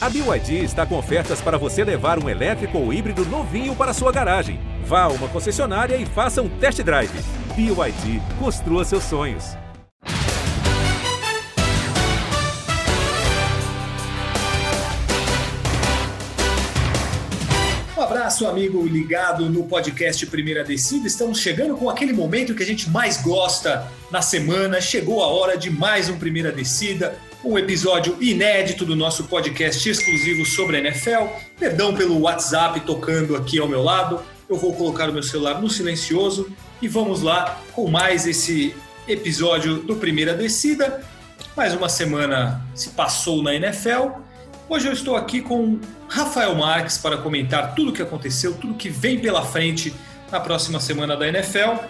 A BYD está com ofertas para você levar um elétrico ou híbrido novinho para sua garagem. Vá a uma concessionária e faça um test drive. BYD, construa seus sonhos. Um abraço, amigo ligado no podcast Primeira Descida. Estamos chegando com aquele momento que a gente mais gosta na semana. Chegou a hora de mais um Primeira Descida, um episódio inédito do nosso podcast exclusivo sobre a NFL. Perdão pelo WhatsApp tocando aqui ao meu lado. Eu vou colocar o meu celular no silencioso e vamos lá com mais esse episódio do Primeira Descida. Mais uma semana se passou na NFL. Hoje eu estou aqui com Rafael Marques para comentar tudo o que aconteceu, tudo que vem pela frente na próxima semana da NFL.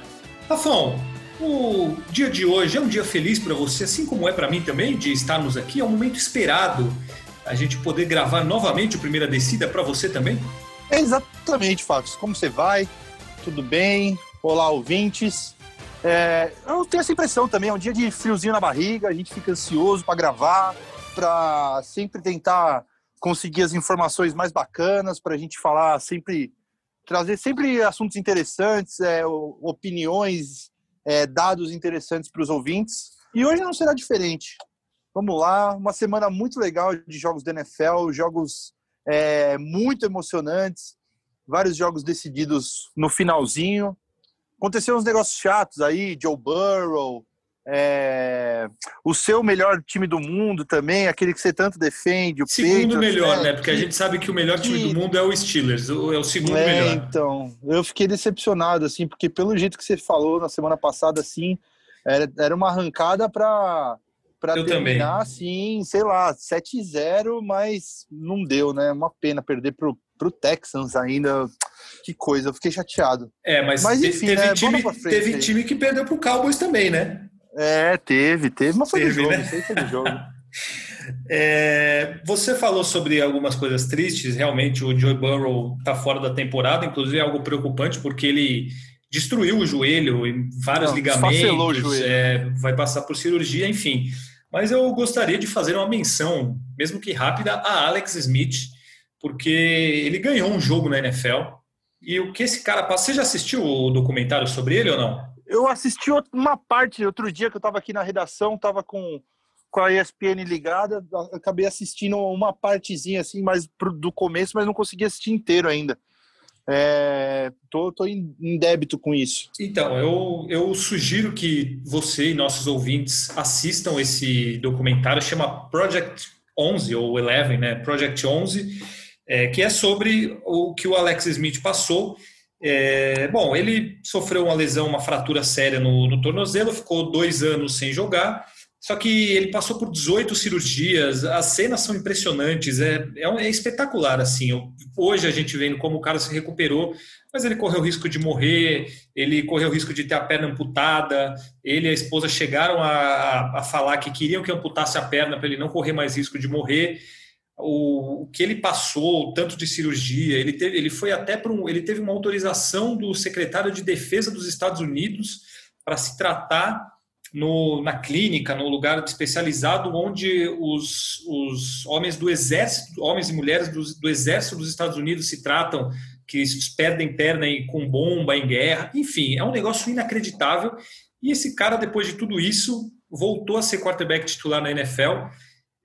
Rafão, o dia de hoje é um dia feliz para você, assim como é para mim também, de estarmos aqui. É um momento esperado a gente poder gravar novamente o Primeira Descida para você também? Exatamente, Fábio. Como você vai? Tudo bem? Olá, ouvintes. É, eu tenho essa impressão também, é um dia de friozinho na barriga, a gente fica ansioso para gravar, para sempre tentar conseguir as informações mais bacanas, para a gente falar sempre, trazer sempre assuntos interessantes, é, opiniões, é, dados interessantes para os ouvintes. E hoje não será diferente. Vamos lá, uma semana muito legal de jogos da NFL, jogos é, muito emocionantes, vários jogos decididos no finalzinho. Aconteceu uns negócios chatos aí, Joe Burrow, é, o seu melhor time do mundo também, aquele que você tanto defende, o Segundo melhor, né? né? Porque a gente sabe que o melhor time que... do mundo é o Steelers, é o segundo é, melhor. Então, eu fiquei decepcionado, assim, porque pelo jeito que você falou na semana passada, assim, era, era uma arrancada para para terminar, também. assim, sei lá, 7-0, mas não deu, né? Uma pena perder pro, pro Texans ainda. Que coisa, eu fiquei chateado. É, mas, mas enfim, teve, né? time, teve time que perdeu pro Cowboys também, né? É, teve, teve, mas foi teve, jogo, né? foi do jogo. É, você falou sobre algumas coisas tristes. Realmente, o Joe Burrow está fora da temporada. Inclusive, é algo preocupante porque ele destruiu o joelho em vários Não, ligamentos. É, vai passar por cirurgia, enfim. Mas eu gostaria de fazer uma menção, mesmo que rápida, a Alex Smith, porque ele ganhou um jogo na NFL. E o que esse cara passa. Você já assistiu o documentário sobre ele ou não? Eu assisti uma parte outro dia que eu estava aqui na redação, estava com, com a ESPN ligada, acabei assistindo uma partezinha assim, mais pro, do começo, mas não consegui assistir inteiro ainda. É, tô, tô em, em, débito com isso. Então, eu, eu sugiro que você e nossos ouvintes assistam esse documentário, chama Project 11 ou 11, né? Project 11, é, que é sobre o que o Alex Smith passou é, bom, ele sofreu uma lesão, uma fratura séria no, no, tornozelo, ficou dois anos sem jogar. Só que ele passou por 18 cirurgias, as cenas são impressionantes, é, é, é espetacular. assim. Hoje a gente vendo como o cara se recuperou, mas ele correu o risco de morrer, ele correu o risco de ter a perna amputada. Ele e a esposa chegaram a, a falar que queriam que amputasse a perna para ele não correr mais risco de morrer o, o, que ele passou, tanto de cirurgia, ele, teve, ele foi até para um, ele teve uma autorização do secretário de Defesa dos Estados Unidos para se tratar no, na clínica, no lugar especializado onde os, os homens do exército, homens e mulheres do, do exército dos Estados Unidos se tratam, que perdem perna com bomba em guerra, enfim, é um negócio inacreditável. E esse cara, depois de tudo isso, voltou a ser quarterback titular na NFL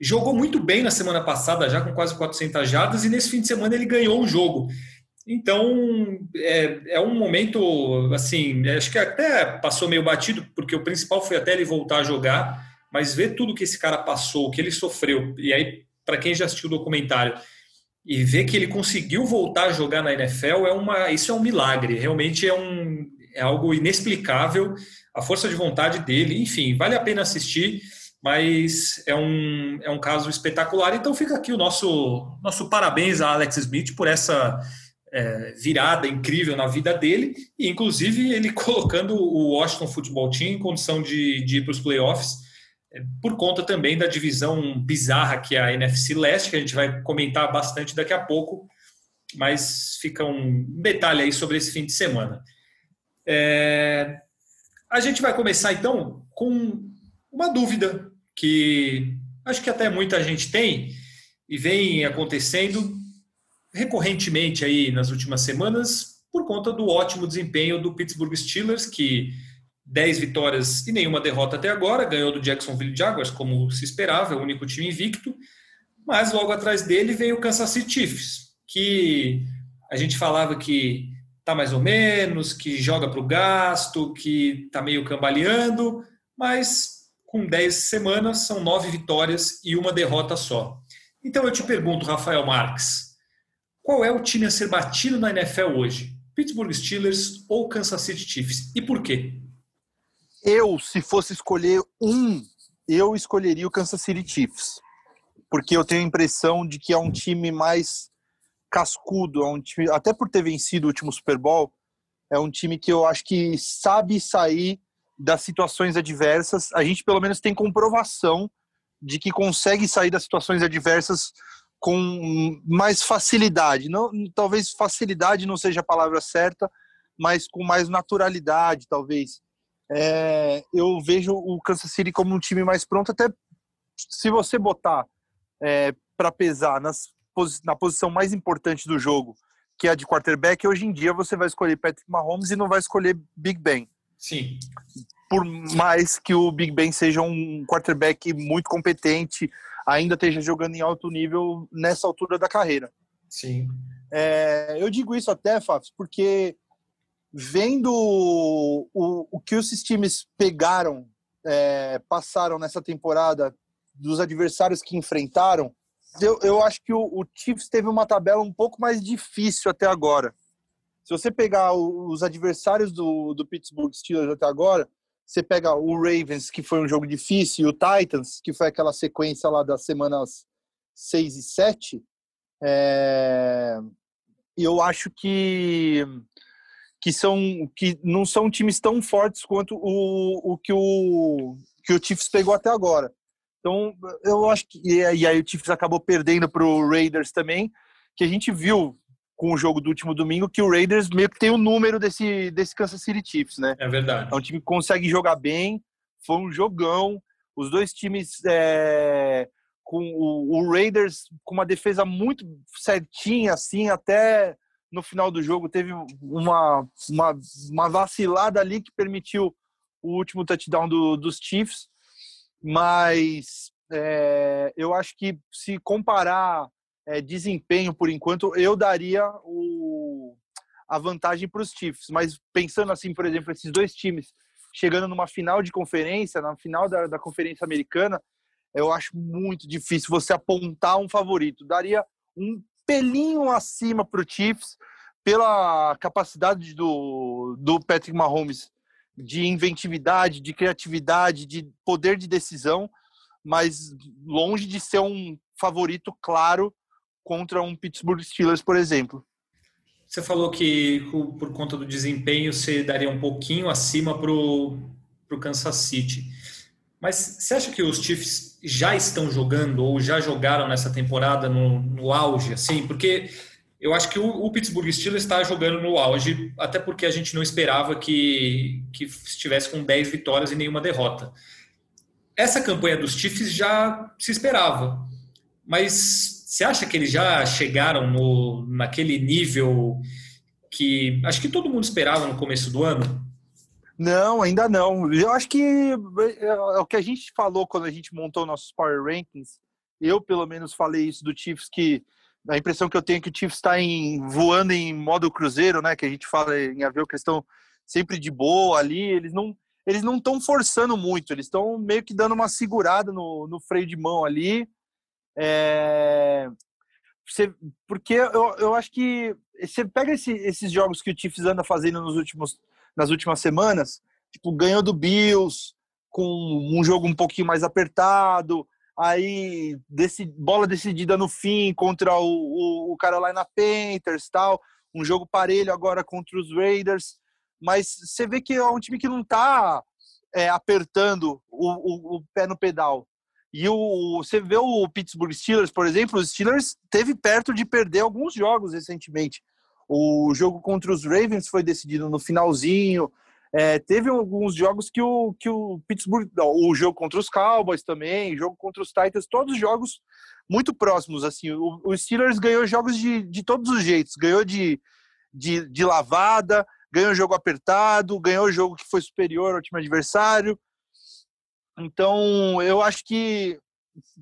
jogou muito bem na semana passada, já com quase 400 jardas, e nesse fim de semana ele ganhou o jogo. Então, é, é um momento, assim, acho que até passou meio batido, porque o principal foi até ele voltar a jogar, mas ver tudo que esse cara passou, o que ele sofreu, e aí, para quem já assistiu o documentário, e ver que ele conseguiu voltar a jogar na NFL, é uma, isso é um milagre, realmente é, um, é algo inexplicável, a força de vontade dele, enfim, vale a pena assistir mas é um, é um caso espetacular. Então fica aqui o nosso, nosso parabéns a Alex Smith por essa é, virada incrível na vida dele, e inclusive ele colocando o Washington Football Team em condição de, de ir para os playoffs, é, por conta também da divisão bizarra que é a NFC Leste, que a gente vai comentar bastante daqui a pouco, mas fica um detalhe aí sobre esse fim de semana. É, a gente vai começar então com uma dúvida que acho que até muita gente tem, e vem acontecendo recorrentemente aí nas últimas semanas por conta do ótimo desempenho do Pittsburgh Steelers, que 10 vitórias e nenhuma derrota até agora, ganhou do Jacksonville Jaguars, como se esperava, é o único time invicto, mas logo atrás dele veio o Kansas City Chiefs, que a gente falava que tá mais ou menos, que joga para o gasto, que tá meio cambaleando, mas com 10 semanas são nove vitórias e uma derrota só. Então eu te pergunto, Rafael Marques, qual é o time a ser batido na NFL hoje? Pittsburgh Steelers ou Kansas City Chiefs? E por quê? Eu, se fosse escolher um, eu escolheria o Kansas City Chiefs. Porque eu tenho a impressão de que é um time mais cascudo, é um time, até por ter vencido o último Super Bowl, é um time que eu acho que sabe sair das situações adversas. A gente pelo menos tem comprovação de que consegue sair das situações adversas com mais facilidade. Não, talvez facilidade não seja a palavra certa, mas com mais naturalidade, talvez. É, eu vejo o Kansas City como um time mais pronto, até se você botar é, para pesar nas, na posição mais importante do jogo, que é a de quarterback, hoje em dia você vai escolher Patrick Mahomes e não vai escolher Big Ben. Sim. Por mais que o Big Ben seja um quarterback muito competente, ainda esteja jogando em alto nível nessa altura da carreira. Sim. É, eu digo isso até, Fábio, porque vendo o, o, que esses times pegaram, é, passaram nessa temporada, dos adversários que enfrentaram, eu, eu acho que o, o Chiefs teve uma tabela um pouco mais difícil até agora. Se você pegar os adversários do, do Pittsburgh Steelers até agora, você pega o Ravens, que foi um jogo difícil, e o Titans, que foi aquela sequência lá das semanas 6 e 7, é... eu acho que que são que não são times tão fortes quanto o, o que o que o Chiefs pegou até agora. Então, eu acho que. E aí o Chiefs acabou perdendo para o Raiders também, que a gente viu com o jogo do último domingo que o Raiders meio que tem o número desse, desse Kansas City Chiefs, né? É verdade. É um time que consegue jogar bem, foi um jogão. Os dois times é, com o, o, Raiders com uma defesa muito certinha, assim, até no final do jogo teve uma, uma, uma vacilada ali que permitiu o último touchdown do, dos Chiefs mas é, eu acho que se comparar é, desempenho por enquanto, eu daria o, a vantagem para os Chiefs. Mas pensando assim, por exemplo, esses dois times chegando numa final de conferência, na final da, da conferência americana, eu acho muito difícil você apontar um favorito. Daria um pelinho acima para o Chiefs pela capacidade do, do Patrick Mahomes de inventividade, de criatividade, de poder de decisão, mas longe de ser um favorito claro contra um Pittsburgh Steelers, por exemplo. Você falou que por conta do desempenho você daria um pouquinho acima para o Kansas City. Mas você acha que os Chiefs já estão jogando ou já jogaram nessa temporada no, no auge, assim? Porque eu acho que o, o, Pittsburgh Steelers está jogando no auge, até porque a gente não esperava que, que estivesse com 10 vitórias e nenhuma derrota. Essa campanha dos Chiefs já se esperava, mas você acha que eles já chegaram no, naquele nível que acho que todo mundo esperava no começo do ano? Não, ainda não. Eu acho que é, é o que a gente falou quando a gente montou nossos Power Rankings. Eu, pelo menos, falei isso do Chiefs que a impressão que eu tenho é que o Chiefs está em, voando em modo cruzeiro, né? Que a gente fala em avião que estão sempre de boa ali. Eles não eles não estão forçando muito, eles estão meio que dando uma segurada no, no freio de mão ali. É, você, porque eu, eu acho que você pega esse, esses jogos que o Chiefs anda fazendo nos últimos, nas últimas semanas, tipo, ganhou do Bills, com um jogo um pouquinho mais apertado, aí desse, bola decidida no fim contra o, o, o Carolina Panthers tal, um jogo parelho agora contra os Raiders, mas você vê que é um time que não está é, apertando o, o, o, pé no pedal. E o, você vê o Pittsburgh Steelers, por exemplo, os Steelers teve perto de perder alguns jogos recentemente. O jogo contra os Ravens foi decidido no finalzinho, é, teve alguns jogos que o, que o Pittsburgh, o jogo contra os Cowboys também, jogo contra os Titans, todos os jogos muito próximos. Assim, o, o Steelers ganhou jogos de, de todos os jeitos. Ganhou de, de, de lavada, ganhou jogo apertado, ganhou jogo que foi superior ao time adversário. Então, eu acho que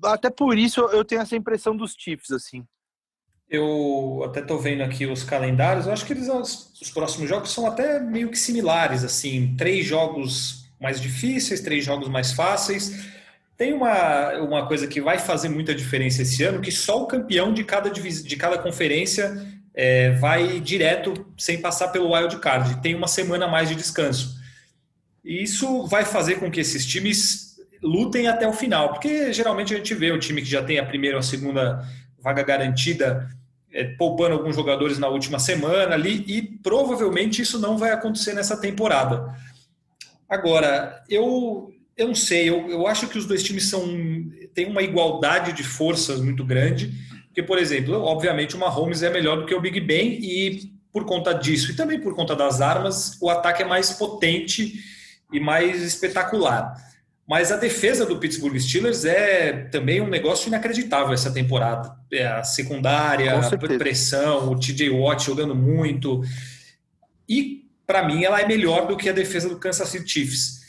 até por isso eu tenho essa impressão dos Chiefs, assim. Eu até tô vendo aqui os calendários, eu acho que eles, os próximos jogos são até meio que similares, assim, três jogos mais difíceis, três jogos mais fáceis. Tem uma, uma coisa que vai fazer muita diferença esse ano, que só o campeão de cada, de cada conferência é, vai direto sem passar pelo wild card. Tem uma semana mais de descanso. E isso vai fazer com que esses times lutem até o final, porque geralmente a gente vê o time que já tem a primeira ou a segunda vaga garantida é, poupando alguns jogadores na última semana ali, e provavelmente isso não vai acontecer nessa temporada. Agora, eu, eu não sei, eu, eu acho que os dois times são têm uma igualdade de forças muito grande, porque, por exemplo, obviamente o Mahomes é melhor do que o Big Ben, e por conta disso, e também por conta das armas, o ataque é mais potente e mais espetacular. Mas a defesa do Pittsburgh Steelers é também um negócio inacreditável essa temporada. É a secundária, a pressão, o TJ Watt jogando muito. E, para mim, ela é melhor do que a defesa do Kansas City Chiefs.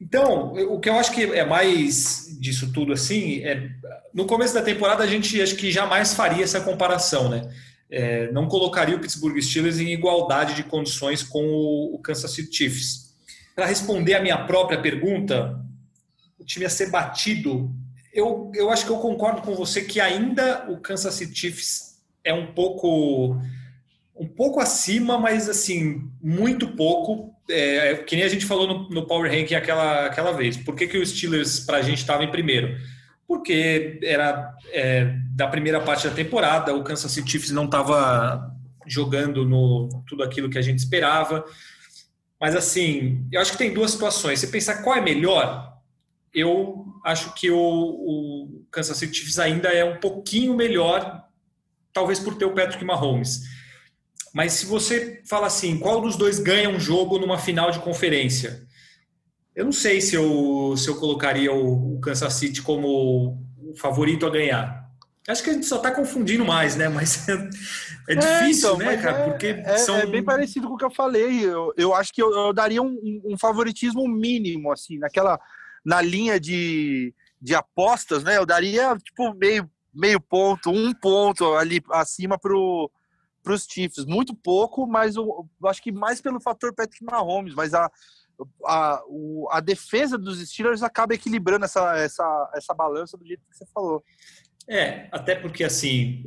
Então, o que eu acho que é mais disso tudo assim, é, no começo da temporada a gente acho que jamais faria essa comparação, né? É, não colocaria o Pittsburgh Steelers em igualdade de condições com o, o Kansas City Chiefs. Para responder a minha própria pergunta, o time a ser batido. Eu, eu acho que eu concordo com você que ainda o Kansas City Chiefs é um pouco um pouco acima, mas assim, muito pouco. É, que nem a gente falou no, no Power Ranking aquela, aquela vez. Por que, que o Steelers, para a gente, estava em primeiro? Porque era é, da primeira parte da temporada, o Kansas City Chiefs não estava jogando no tudo aquilo que a gente esperava. Mas assim, eu acho que tem duas situações. Você pensar qual é melhor, eu acho que o, o, Kansas City Chiefs ainda é um pouquinho melhor, talvez por ter o Patrick Mahomes. Mas se você fala assim, qual dos dois ganha um jogo numa final de conferência? Eu não sei se eu, se eu colocaria o, o Kansas City como o favorito a ganhar. Acho que a gente só está confundindo mais, né? Mas é, é difícil, é, então, né, cara? É, Porque é, são... é bem parecido com o que eu falei. Eu, eu acho que eu, eu daria um, um, favoritismo mínimo, assim, naquela na linha de, de apostas, né? Eu daria tipo meio, meio ponto, um ponto ali acima pro para os Chiefs. Muito pouco, mas eu, eu, acho que mais pelo fator Patrick Mahomes, mas a, a, o, a defesa dos Steelers acaba equilibrando essa, essa, essa balança do jeito que você falou. É, até porque assim,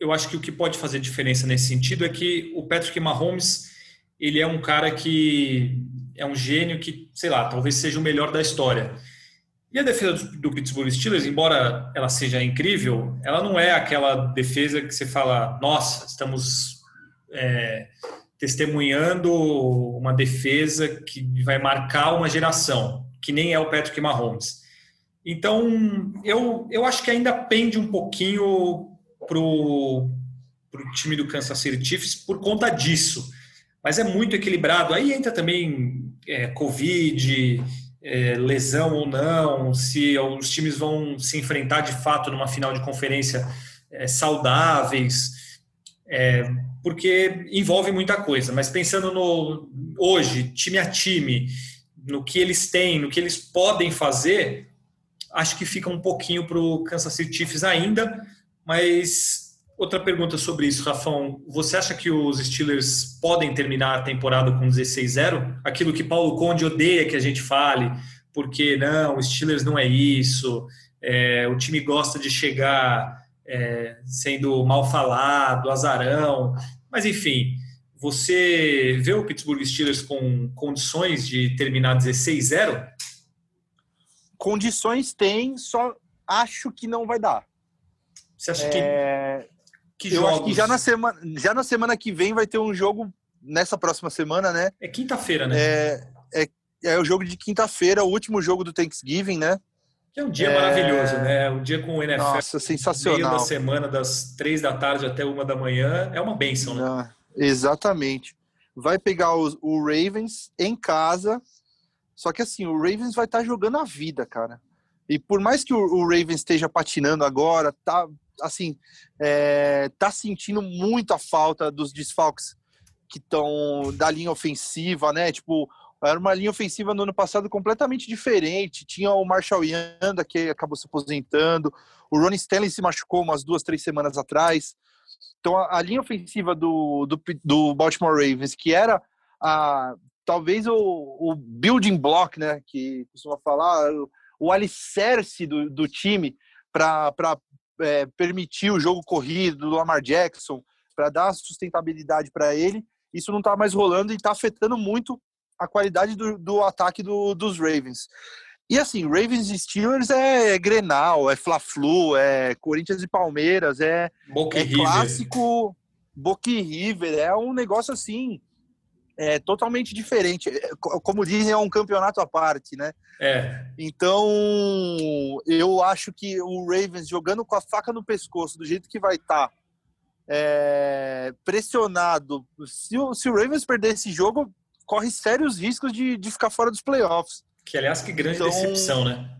eu acho que o que pode fazer diferença nesse sentido é que o Patrick Mahomes ele é um cara que é um gênio que, sei lá, talvez seja o melhor da história. E a defesa do, Pittsburgh Steelers, embora ela seja incrível, ela não é aquela defesa que você fala, nossa, estamos é, testemunhando uma defesa que vai marcar uma geração, que nem é o Patrick Mahomes. Então, eu, eu acho que ainda pende um pouquinho para o time do Kansas City Chiefs por conta disso mas é muito equilibrado. Aí entra também é, Covid, é, lesão ou não, se os times vão se enfrentar de fato numa final de conferência é, saudáveis, é, porque envolve muita coisa. Mas pensando no hoje, time a time, no que eles têm, no que eles podem fazer, acho que fica um pouquinho para o Kansas City Chiefs ainda, mas Outra pergunta sobre isso, Rafão. Você acha que os Steelers podem terminar a temporada com 16-0? Aquilo que Paulo Conde odeia que a gente fale, porque não, Steelers não é isso, é, o time gosta de chegar é, sendo mal falado, azarão. Mas, enfim, você vê o Pittsburgh Steelers com condições de terminar 16-0? Condições tem, só acho que não vai dar. Você acha é... que que eu jogos? acho que já na, semana, já na semana que vem vai ter um jogo nessa próxima semana, né? É quinta-feira, né? É, é, é o jogo de quinta-feira, o último jogo do Thanksgiving, né? Que é um dia é... maravilhoso, né? Um dia com o NFL. Nossa, sensacional. Meio da semana, das três da tarde até uma da manhã. É uma benção, né? Ah, exatamente. Vai pegar os, o Ravens em casa. Só que assim, o Ravens vai estar tá jogando a vida, cara. E por mais que o, o Ravens esteja patinando agora, tá assim, é, tá sentindo muito a falta dos desfalques que estão da linha ofensiva, né? Tipo, era uma linha ofensiva no ano passado completamente diferente. Tinha o Marshall Yanda, que acabou se aposentando. O Ronnie Stanley se machucou umas duas, três semanas atrás. Então, a, a linha ofensiva do, do, do, Baltimore Ravens, que era a, talvez o, o building block, né? Que costuma falar, o, o alicerce do, do time para é, permitir o jogo corrido do Lamar Jackson, para dar sustentabilidade para ele. Isso não está mais rolando e está afetando muito a qualidade do, do ataque do, dos Ravens. E assim, Ravens e Steelers é Grenal, é Fla-Flu, é Corinthians e Palmeiras, é, é clássico Boca River, é um negócio assim, é totalmente diferente. É, como dizem, é um campeonato à parte, né? É. Então, eu acho que o Ravens jogando com a faca no pescoço, do jeito que vai estar, tá, é, pressionado. Se o, se o Ravens perder esse jogo, corre sérios riscos de, de ficar fora dos playoffs. Que, aliás, que grande então, decepção, né?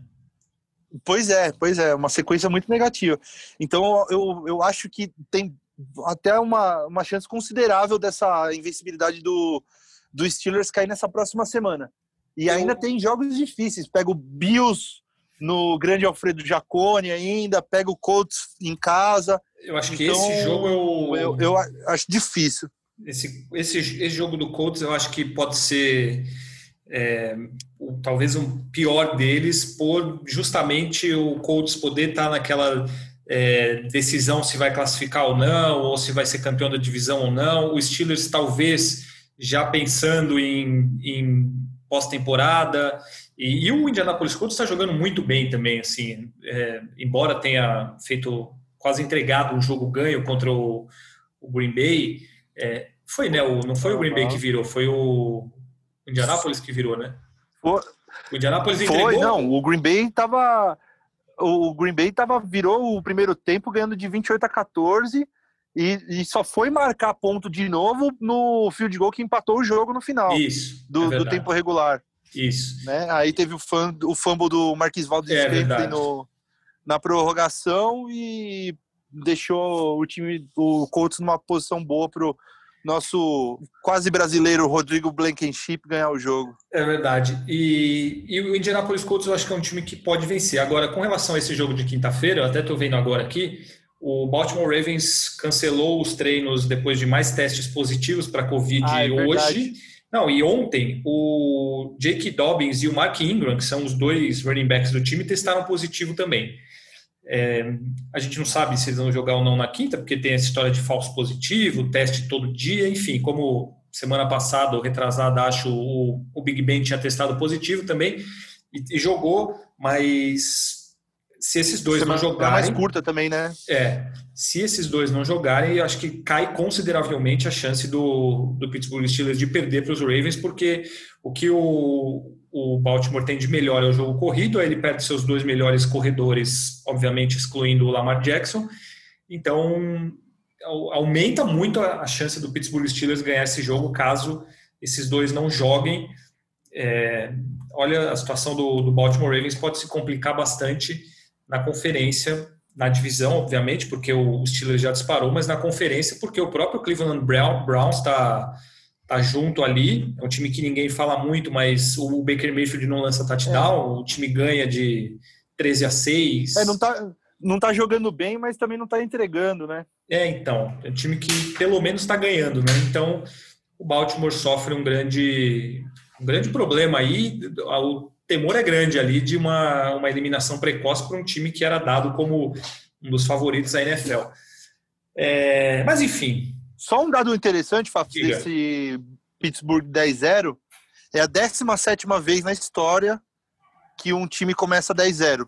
Pois é, pois é, uma sequência muito negativa. Então, eu, eu acho que tem até uma, uma chance considerável dessa invencibilidade do, do Steelers cair nessa próxima semana. E eu... ainda tem jogos difíceis. Pega o Bills no grande Alfredo Jacone ainda, pega o Colts em casa. Eu acho que esse então, jogo eu... eu... eu acho difícil. Esse, esse, esse jogo do Colts eu acho que pode ser é, o, talvez um pior deles por justamente o Colts poder estar naquela é, decisão se vai classificar ou não, ou se vai ser campeão da divisão ou não. O Steelers talvez já pensando em, em pós-temporada. E, e, o Indianapolis Colts está jogando muito bem também, assim, é, embora tenha feito quase entregado um jogo ganho contra o, o Green Bay. É, foi, né? O, não foi o Green Bay que virou, foi o Indianapolis que virou, né? O Indianapolis entregou. Foi, não. O Green Bay tava. O Green Bay tava, virou o primeiro tempo ganhando de 28 a 14 e, e só foi marcar ponto de novo no field goal que empatou o jogo no final Isso, do, é do tempo regular. Isso. Né? Aí teve o, fã, o fumble do Marquis Valdes é no, na prorrogação e deixou o time, o Colts numa posição boa pro nosso quase brasileiro Rodrigo Blankenship ganhar o jogo. É verdade. E, e, o Indianapolis Colts eu acho que é um time que pode vencer. Agora, com relação a esse jogo de quinta-feira, eu até estou vendo agora aqui, o Baltimore Ravens cancelou os treinos depois de mais testes positivos para a Covid ah, é hoje. Não, e ontem o Jake Dobbins e o Mark Ingram, que são os dois running backs do time, testaram positivo também. É, a gente não sabe se eles vão jogar ou não na quinta, porque tem essa história de falso positivo, teste todo dia, enfim, como semana passada ou retrasada, acho o, o Big Ben tinha testado positivo também e, e jogou, mas se esses dois semana não jogarem. mais curta também, né? É. Se esses dois não jogarem, acho que cai consideravelmente a chance do, do Pittsburgh Steelers de perder para os Ravens, porque o que o, o Baltimore tem de melhor é o jogo corrido, aí ele perde seus dois melhores corredores, obviamente excluindo o Lamar Jackson. Então, aumenta muito a chance do Pittsburgh Steelers ganhar esse jogo caso esses dois não joguem. É, olha, a situação do, do, Baltimore Ravens pode se complicar bastante na conferência, na divisão, obviamente, porque o Steelers já disparou, mas na conferência, porque o próprio Cleveland Browns está tá junto ali. É um time que ninguém fala muito, mas o Baker Mayfield não lança touchdown, é. o time ganha de 13 a 6. É, não tá, não tá jogando bem, mas também não tá entregando, né? É, então, é um time que pelo menos está ganhando, né? Então, o Baltimore sofre um grande um grande problema aí, o temor é grande ali de uma, uma eliminação precoce para um time que era dado como um dos favoritos da NFL. É, mas enfim, só um dado interessante, Fábio, desse Pittsburgh 10-0, é a 17 vez na história que um time começa 10-0.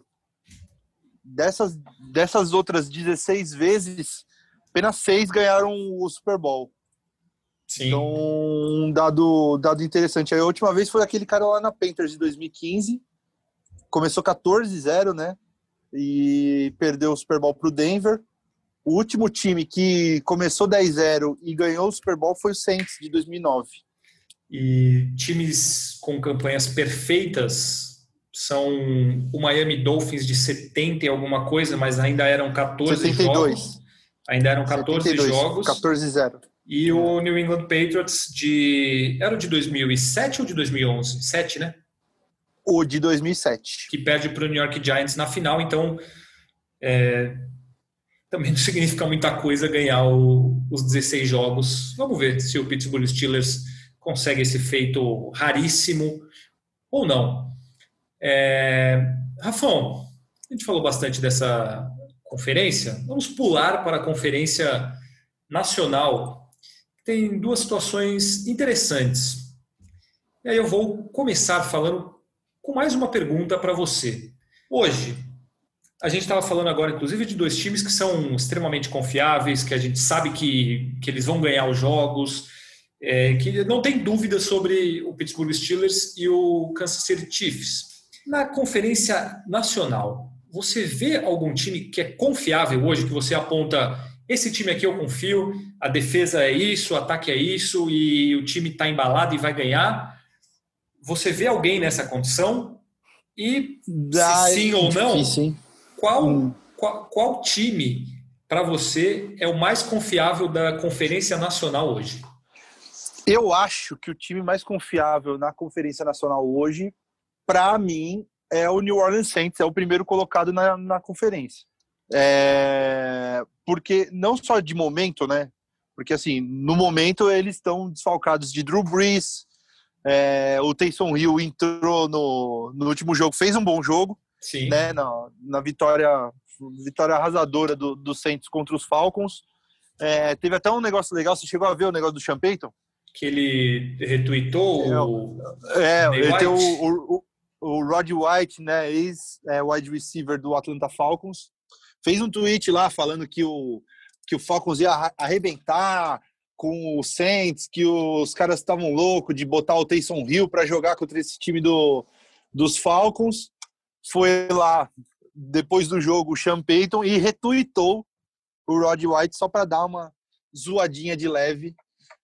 Dessas, dessas outras 16 vezes, apenas seis ganharam o Super Bowl. Sim. Então, um dado, dado interessante. A última vez foi aquele cara lá na Panthers de 2015. Começou 14-0, né? E perdeu o Super Bowl para o Denver. O último time que começou 10-0 e ganhou o Super Bowl foi o Saints de 2009. E times com campanhas perfeitas são o Miami Dolphins de 70 e alguma coisa, mas ainda eram 14 72. jogos. Ainda eram 14 72, jogos. 14 0. E o New England Patriots de. Era o de 2007 ou de 2011? 7, né? O de 2007. Que perde para o New York Giants na final, então. é, também não significa muita coisa ganhar o- os 16 jogos. Vamos ver se o Pittsburgh Steelers consegue esse feito raríssimo ou não. É, Rafão, a gente falou bastante dessa conferência. Vamos pular para a conferência nacional. Tem duas situações interessantes. E aí eu vou começar falando com mais uma pergunta para você. Hoje, a gente estava falando agora, inclusive, de dois times que são extremamente confiáveis, que a gente sabe que, que eles vão ganhar os jogos, é, que não tem dúvida sobre o Pittsburgh Steelers e o Kansas City Chiefs. Na conferência nacional, você vê algum time que é confiável hoje, que você aponta, esse time aqui eu confio, a defesa é isso, o ataque é isso, e o time está embalado e vai ganhar? Você vê alguém nessa condição? E se sim ou não, Difícil, hein? Qual, Hum. qual, qual time para você é o mais confiável da Conferência Nacional hoje? Eu acho que o time mais confiável na Conferência Nacional hoje, para mim, é o New Orleans Saints, é o primeiro colocado na, na conferência. É, porque não só de momento, né? Porque assim, no momento eles estão desfalcados de Drew Brees, é, o Taysom Hill entrou no, no último jogo, fez um bom jogo, Sim. né? Na, na vitória, vitória arrasadora do, do Saints contra os Falcons. É, teve até um negócio legal, você chegou a ver o negócio do Sean Payton? Que ele retweetou É, o. É, Ney ele tem o, o, o, Rod White, né, ex-wide receiver do Atlanta Falcons, fez um tweet lá falando que o, que o Falcons ia arrebentar com o Saints, que os caras estavam loucos de botar o Taysom Hill para jogar contra esse time do, dos Falcons. Foi lá, depois do jogo, o Sean Payton e retweetou o Rod White só para dar uma zoadinha de leve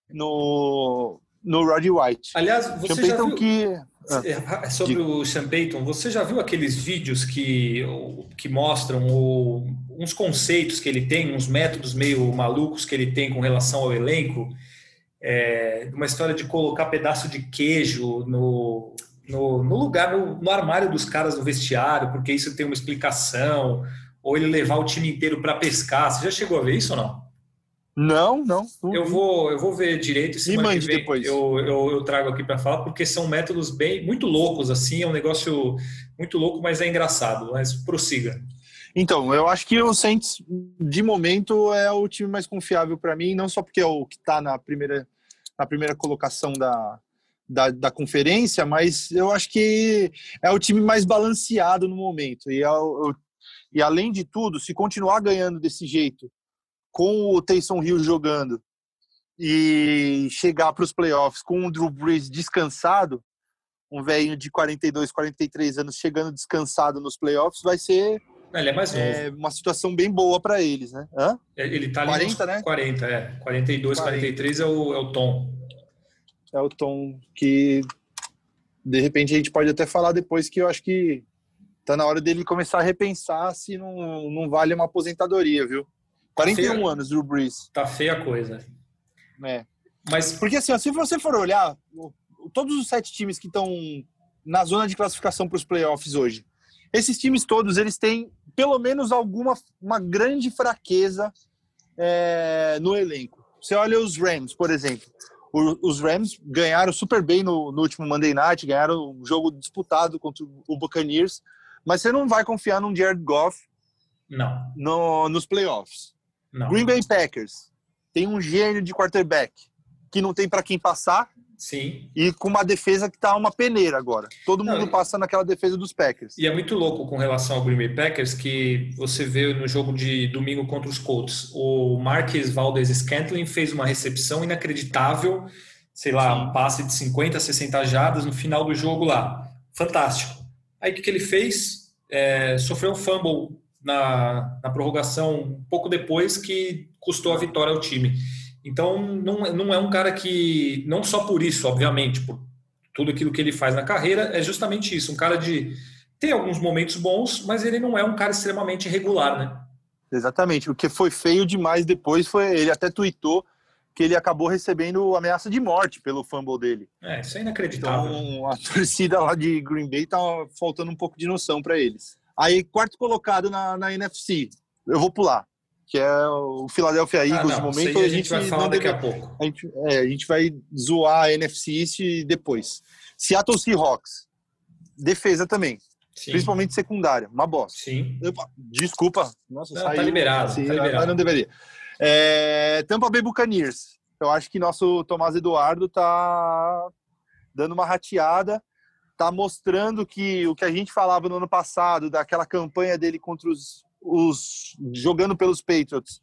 no, no Rod White. Aliás, Sean você já Payton viu. que... É, Sobre o Sean Payton, você já viu aqueles vídeos que, que mostram o- uns conceitos que ele tem, uns métodos meio malucos que ele tem com relação ao elenco? É, uma história de colocar pedaço de queijo no, no, no lugar, no, no armário dos caras no vestiário, porque isso tem uma explicação, ou ele levar o time inteiro para pescar. Você já chegou a ver isso ou não? Não, não. Eu vou, eu vou ver direito Me mande vem depois. Eu, eu, eu trago aqui para falar, porque são métodos bem muito loucos, assim, é um negócio muito louco, mas é engraçado. Mas prossiga. Então, eu acho que o Saints, de momento, é o time mais confiável para mim, não só porque é o que está na primeira, na primeira colocação da, da, da conferência, mas eu acho que é o time mais balanceado no momento. E, é o- o- e além de tudo, se continuar ganhando desse jeito, com o Taysom Hill jogando e chegar para os playoffs com o Drew Brees descansado, um velhinho de 42, 43 anos chegando descansado nos playoffs, vai ser Ele é mais novo. é uma situação bem boa para eles, né? Hã? Ele tá ali 40, nos né? 40, é. 42, 40. 43 é o, é o tom. É o tom que de repente a gente pode até falar depois que eu acho que tá na hora dele começar a repensar se não, não vale uma aposentadoria, viu? 41 Feio. anos, Drew Brees. Tá feia a coisa. né? Mas Porque assim, ó, se você for olhar, todos os sete times que estão na zona de classificação para os playoffs hoje, esses times todos, eles têm pelo menos alguma uma grande fraqueza é, no elenco. Você olha os Rams, por exemplo. O- os Rams ganharam super bem no, no último Monday Night, ganharam um jogo disputado contra o Buccaneers, mas você não vai confiar num Jared Goff não, no- nos playoffs. não. Green Bay Packers tem um gênio de quarterback que não tem para quem passar Sim. e com uma defesa que tá uma peneira agora. Todo mundo e- passa naquela defesa dos Packers. E é muito louco com relação ao Green Bay Packers que você vê no jogo de domingo contra os Colts. O Marquez Valdez Scantling fez uma recepção inacreditável, sei lá, Sim. um passe de 50, 60 jardas no final do jogo lá. Fantástico. Aí o que, que ele fez? É, sofreu um fumble na, na prorrogação um pouco depois que custou a vitória ao time. Então, não, não é um cara que, não só por isso, obviamente, por tudo aquilo que ele faz na carreira, é justamente isso, um cara de tem alguns momentos bons, mas ele não é um cara extremamente regular, né? Exatamente. O que foi feio demais depois foi ele até tweetou que ele acabou recebendo ameaça de morte pelo fumble dele. É, isso é inacreditável. Então, a torcida lá de Green Bay tá faltando um pouco de noção para eles. Aí, quarto colocado na, na NFC, eu vou pular, que é o Philadelphia ah, Eagles. Ah, no momento a, gente, vai falar daqui deve... a pouco. A gente, é, a gente vai zoar a NFC East depois. Seattle Seahawks, defesa também. Sim. Principalmente secundária, uma bosta. Sim. Desculpa. Nossa, não, tá saiu, tá liberado, assim, tá liberado. não deveria. É, Tampa Bay Buccaneers. Eu acho que nosso Tomás Eduardo tá dando uma rateada, tá mostrando que o que a gente falava no ano passado, daquela campanha dele contra os, os jogando pelos Patriots,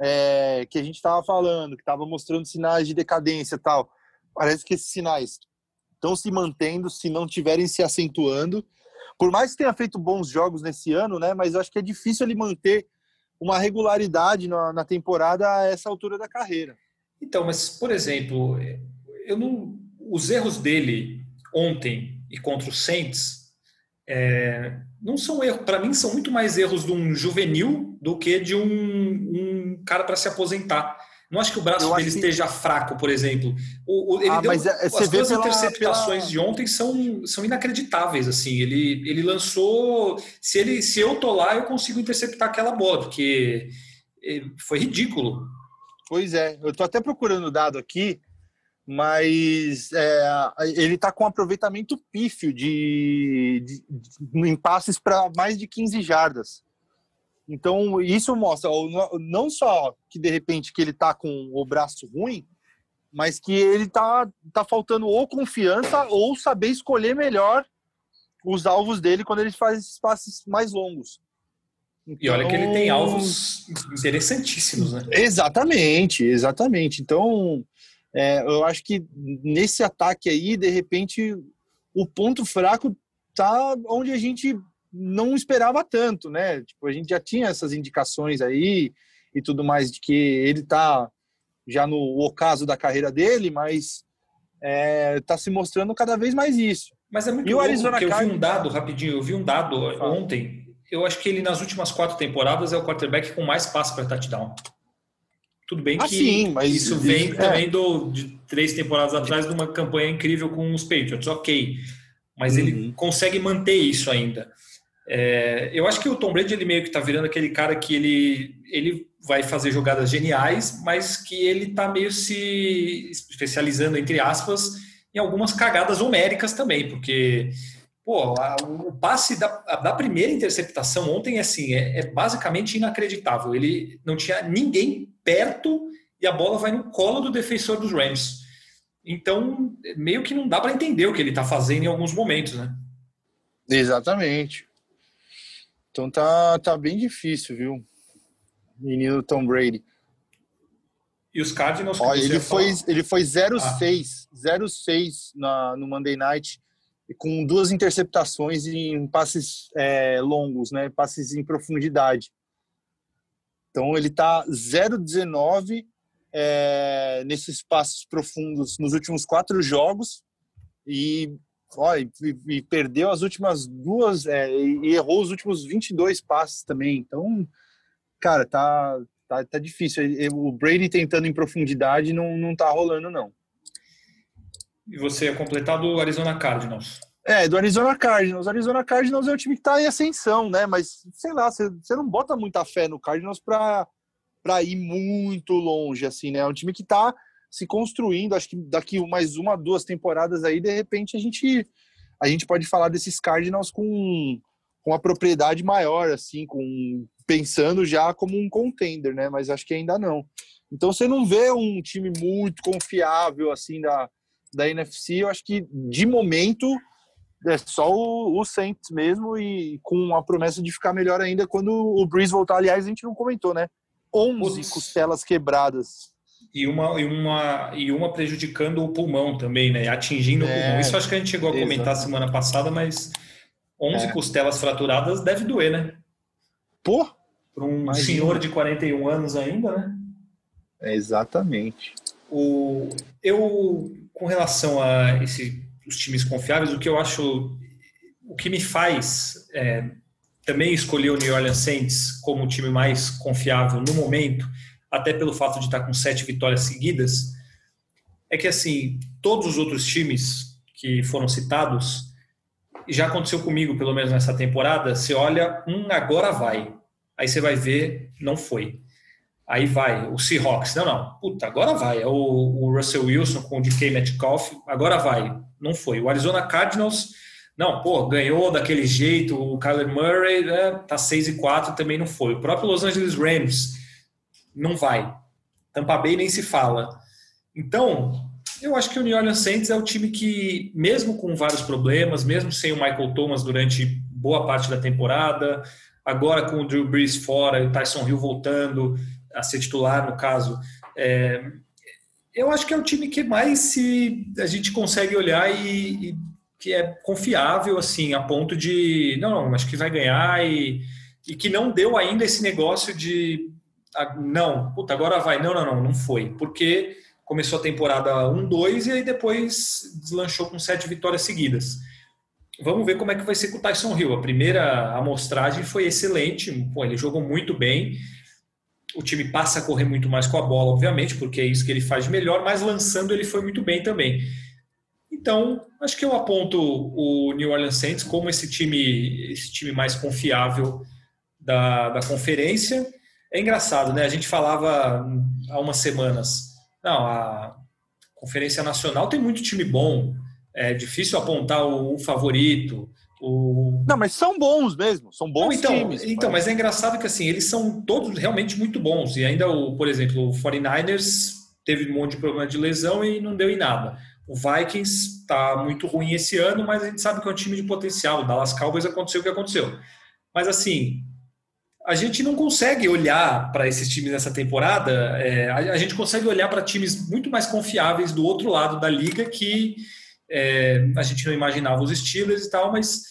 é, que a gente estava falando, que estava mostrando sinais de decadência e tal. Parece que esses sinais estão se mantendo, se não tiverem se acentuando. Por mais que tenha feito bons jogos nesse ano, né? Mas acho que é difícil ele manter uma regularidade na, na temporada a essa altura da carreira. Então, mas por exemplo, eu não, os erros dele ontem e contra o Saints é, não são erros, para mim são muito mais erros de um juvenil do que de um, um cara para se aposentar. Não acho que o braço eu dele esteja que... fraco, por exemplo. O, o ele ah, deu, mas é, as duas pela, interceptações pela... de ontem são, são inacreditáveis. Assim, ele, ele lançou. Se ele, se eu tô lá, eu consigo interceptar aquela bola, porque eh, foi ridículo. Pois é, eu tô até procurando o dado aqui, mas é, ele tá com um aproveitamento pífio de, de, de em passes para mais de 15 jardas. Então, isso mostra não só que de repente que ele tá com o braço ruim, mas que ele tá, tá faltando ou confiança ou saber escolher melhor os alvos dele quando ele faz esses passes mais longos. Então, e olha que ele tem então, alvos interessantíssimos, né? Exatamente, exatamente. Então, é, eu acho que nesse ataque aí, de repente, o ponto fraco tá onde a gente não esperava tanto, né? Tipo, a gente já tinha essas indicações aí e tudo mais de que ele tá já no ocaso da carreira dele, mas é, tá se mostrando cada vez mais isso. Mas é muito e o Arizona eu vi um dado rapidinho, eu vi um dado ontem. Eu acho que ele nas últimas quatro temporadas é o quarterback com mais passos para touchdown. Tudo bem ah, que sim, mas isso vem isso, é. também é. do, de três temporadas atrás de uma campanha incrível com os Patriots, ok. Mas uhum. ele consegue manter isso ainda. É, eu acho que o Tom Brady ele meio que está virando aquele cara que ele, ele vai fazer jogadas geniais, mas que ele está meio se especializando, entre aspas, em algumas cagadas homéricas também, porque pô, a, o passe da, da, primeira interceptação ontem assim, é, é basicamente inacreditável. Ele não tinha ninguém perto e a bola vai no colo do defensor dos Rams. Então, meio que não dá para entender o que ele está fazendo em alguns momentos, né? Exatamente. Então tá, tá bem difícil, viu? Menino Tom Brady. E os Cardinals Olha, ele, foi, ele foi 0-6 ah. 0-6 no Monday Night com duas interceptações em passes é, longos, né? Passes em profundidade. Então ele tá 0-19 é, nesses passos profundos nos últimos quatro jogos e ó, e, e, perdeu as últimas duas é, e errou os últimos 22 passes também. Então, cara, tá, tá, tá difícil. O Brady tentando em profundidade não, não tá rolando, não. E você é completado o Arizona Cardinals? É, do Arizona Cardinals. O Arizona Cardinals é um time que tá em ascensão, né? Mas, sei lá, você, não bota muita fé no Cardinals pra, pra ir muito longe, assim, né? É um time que tá se construindo. Acho que daqui mais uma, duas temporadas aí, de repente, a gente, a gente pode falar desses Cardinals com, com uma propriedade maior, assim, com pensando já como um contender, né? Mas acho que ainda não. Então você não vê um time muito confiável assim da, da NFC. Eu acho que de momento é só o, o Saints mesmo e com a promessa de ficar melhor ainda quando o Breeze voltar. Aliás, a gente não comentou, né? 11 costelas quebradas e uma, e uma, e uma prejudicando o pulmão também, né? Atingindo é, o pulmão. Isso acho que a gente chegou a comentar exatamente. semana passada, mas 11 é. costelas fraturadas deve doer, né? Pô! Para um imagina. senhor de 41 anos ainda, né? É exatamente. O, eu, com relação a esse, os times confiáveis, o que eu acho o que me faz é, também escolher o New Orleans Saints como o time mais confiável no momento, até pelo fato de estar com sete vitórias seguidas, é que assim todos os outros times que foram citados já aconteceu comigo, pelo menos nessa temporada. Você olha, um agora vai, aí você vai ver, não foi. Aí vai o Seahawks, não, não, puta, agora vai. É o, o Russell Wilson com o DK Metcalf, agora vai, não foi. O Arizona Cardinals, não, pô, ganhou daquele jeito. O Kyler Murray né, tá 6 e 4, também não foi. O próprio Los Angeles Rams não vai. Tampa Bay nem se fala. Então, eu acho que o New Orleans Saints é o time que, mesmo com vários problemas, mesmo sem o Michael Thomas durante boa parte da temporada, agora com o Drew Brees fora e o Tyson Hill voltando a ser titular, no caso, é, eu acho que é o time que mais se a gente consegue olhar e, e que é confiável, assim, a ponto de, não, não, acho que vai ganhar e, e que não deu ainda esse negócio de, não, puta, agora vai, não, não, não, não foi, porque começou a temporada 1-2 e aí depois deslanchou com sete vitórias seguidas. Vamos ver como é que vai ser com o Tyson Hill. A primeira amostragem foi excelente, Pô, ele jogou muito bem. O time passa a correr muito mais com a bola, obviamente, porque é isso que ele faz de melhor, mas lançando ele foi muito bem também. Então, acho que eu aponto o New Orleans Saints como esse time, esse time mais confiável da, da conferência. É engraçado, né? A gente falava há umas semanas não, a Conferência Nacional tem muito time bom. É difícil apontar o, favorito. O... Não, mas são bons mesmo, são bons Não, então, times. Então, mas é engraçado que assim, eles são todos realmente muito bons. E ainda, o, por exemplo, o 49ers teve um monte de problema de lesão e não deu em nada. O Vikings está muito ruim esse ano, mas a gente sabe que é um time de potencial. O Dallas Cowboys aconteceu o que aconteceu. Mas assim, a gente não consegue olhar para esses times nessa temporada, é, a, a, gente consegue olhar para times muito mais confiáveis do outro lado da liga que é, a gente não imaginava os Steelers e tal, mas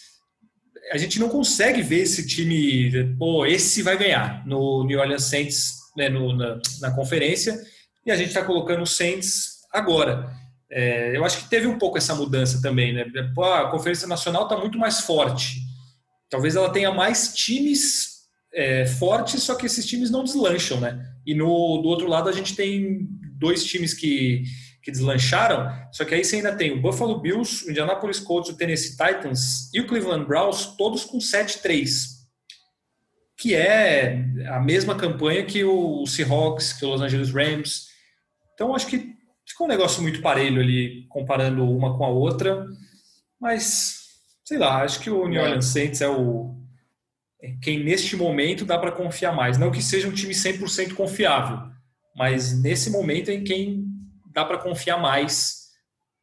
a gente não consegue ver esse time, pô, esse vai ganhar no New Orleans Saints né, no, na, na, conferência e a gente está colocando o Saints agora. É, eu acho que teve um pouco essa mudança também, né? Pô, a Conferência Nacional está muito mais forte. Talvez ela tenha mais times é, forte, só que esses times não deslancham, né? E no, do outro lado a gente tem dois times que, que deslancharam, só que aí você ainda tem o Buffalo Bills, o Indianapolis Colts, o Tennessee Titans e o Cleveland Browns, todos com 7-3, que é a mesma campanha que o Seahawks, que o Los Angeles Rams. Então acho que ficou um negócio muito parelho ali, comparando uma com a outra, mas sei lá, acho que o New é. Orleans Saints é o quem neste momento dá para confiar mais. Não que seja um time 100% confiável, mas nesse momento é em quem dá para confiar mais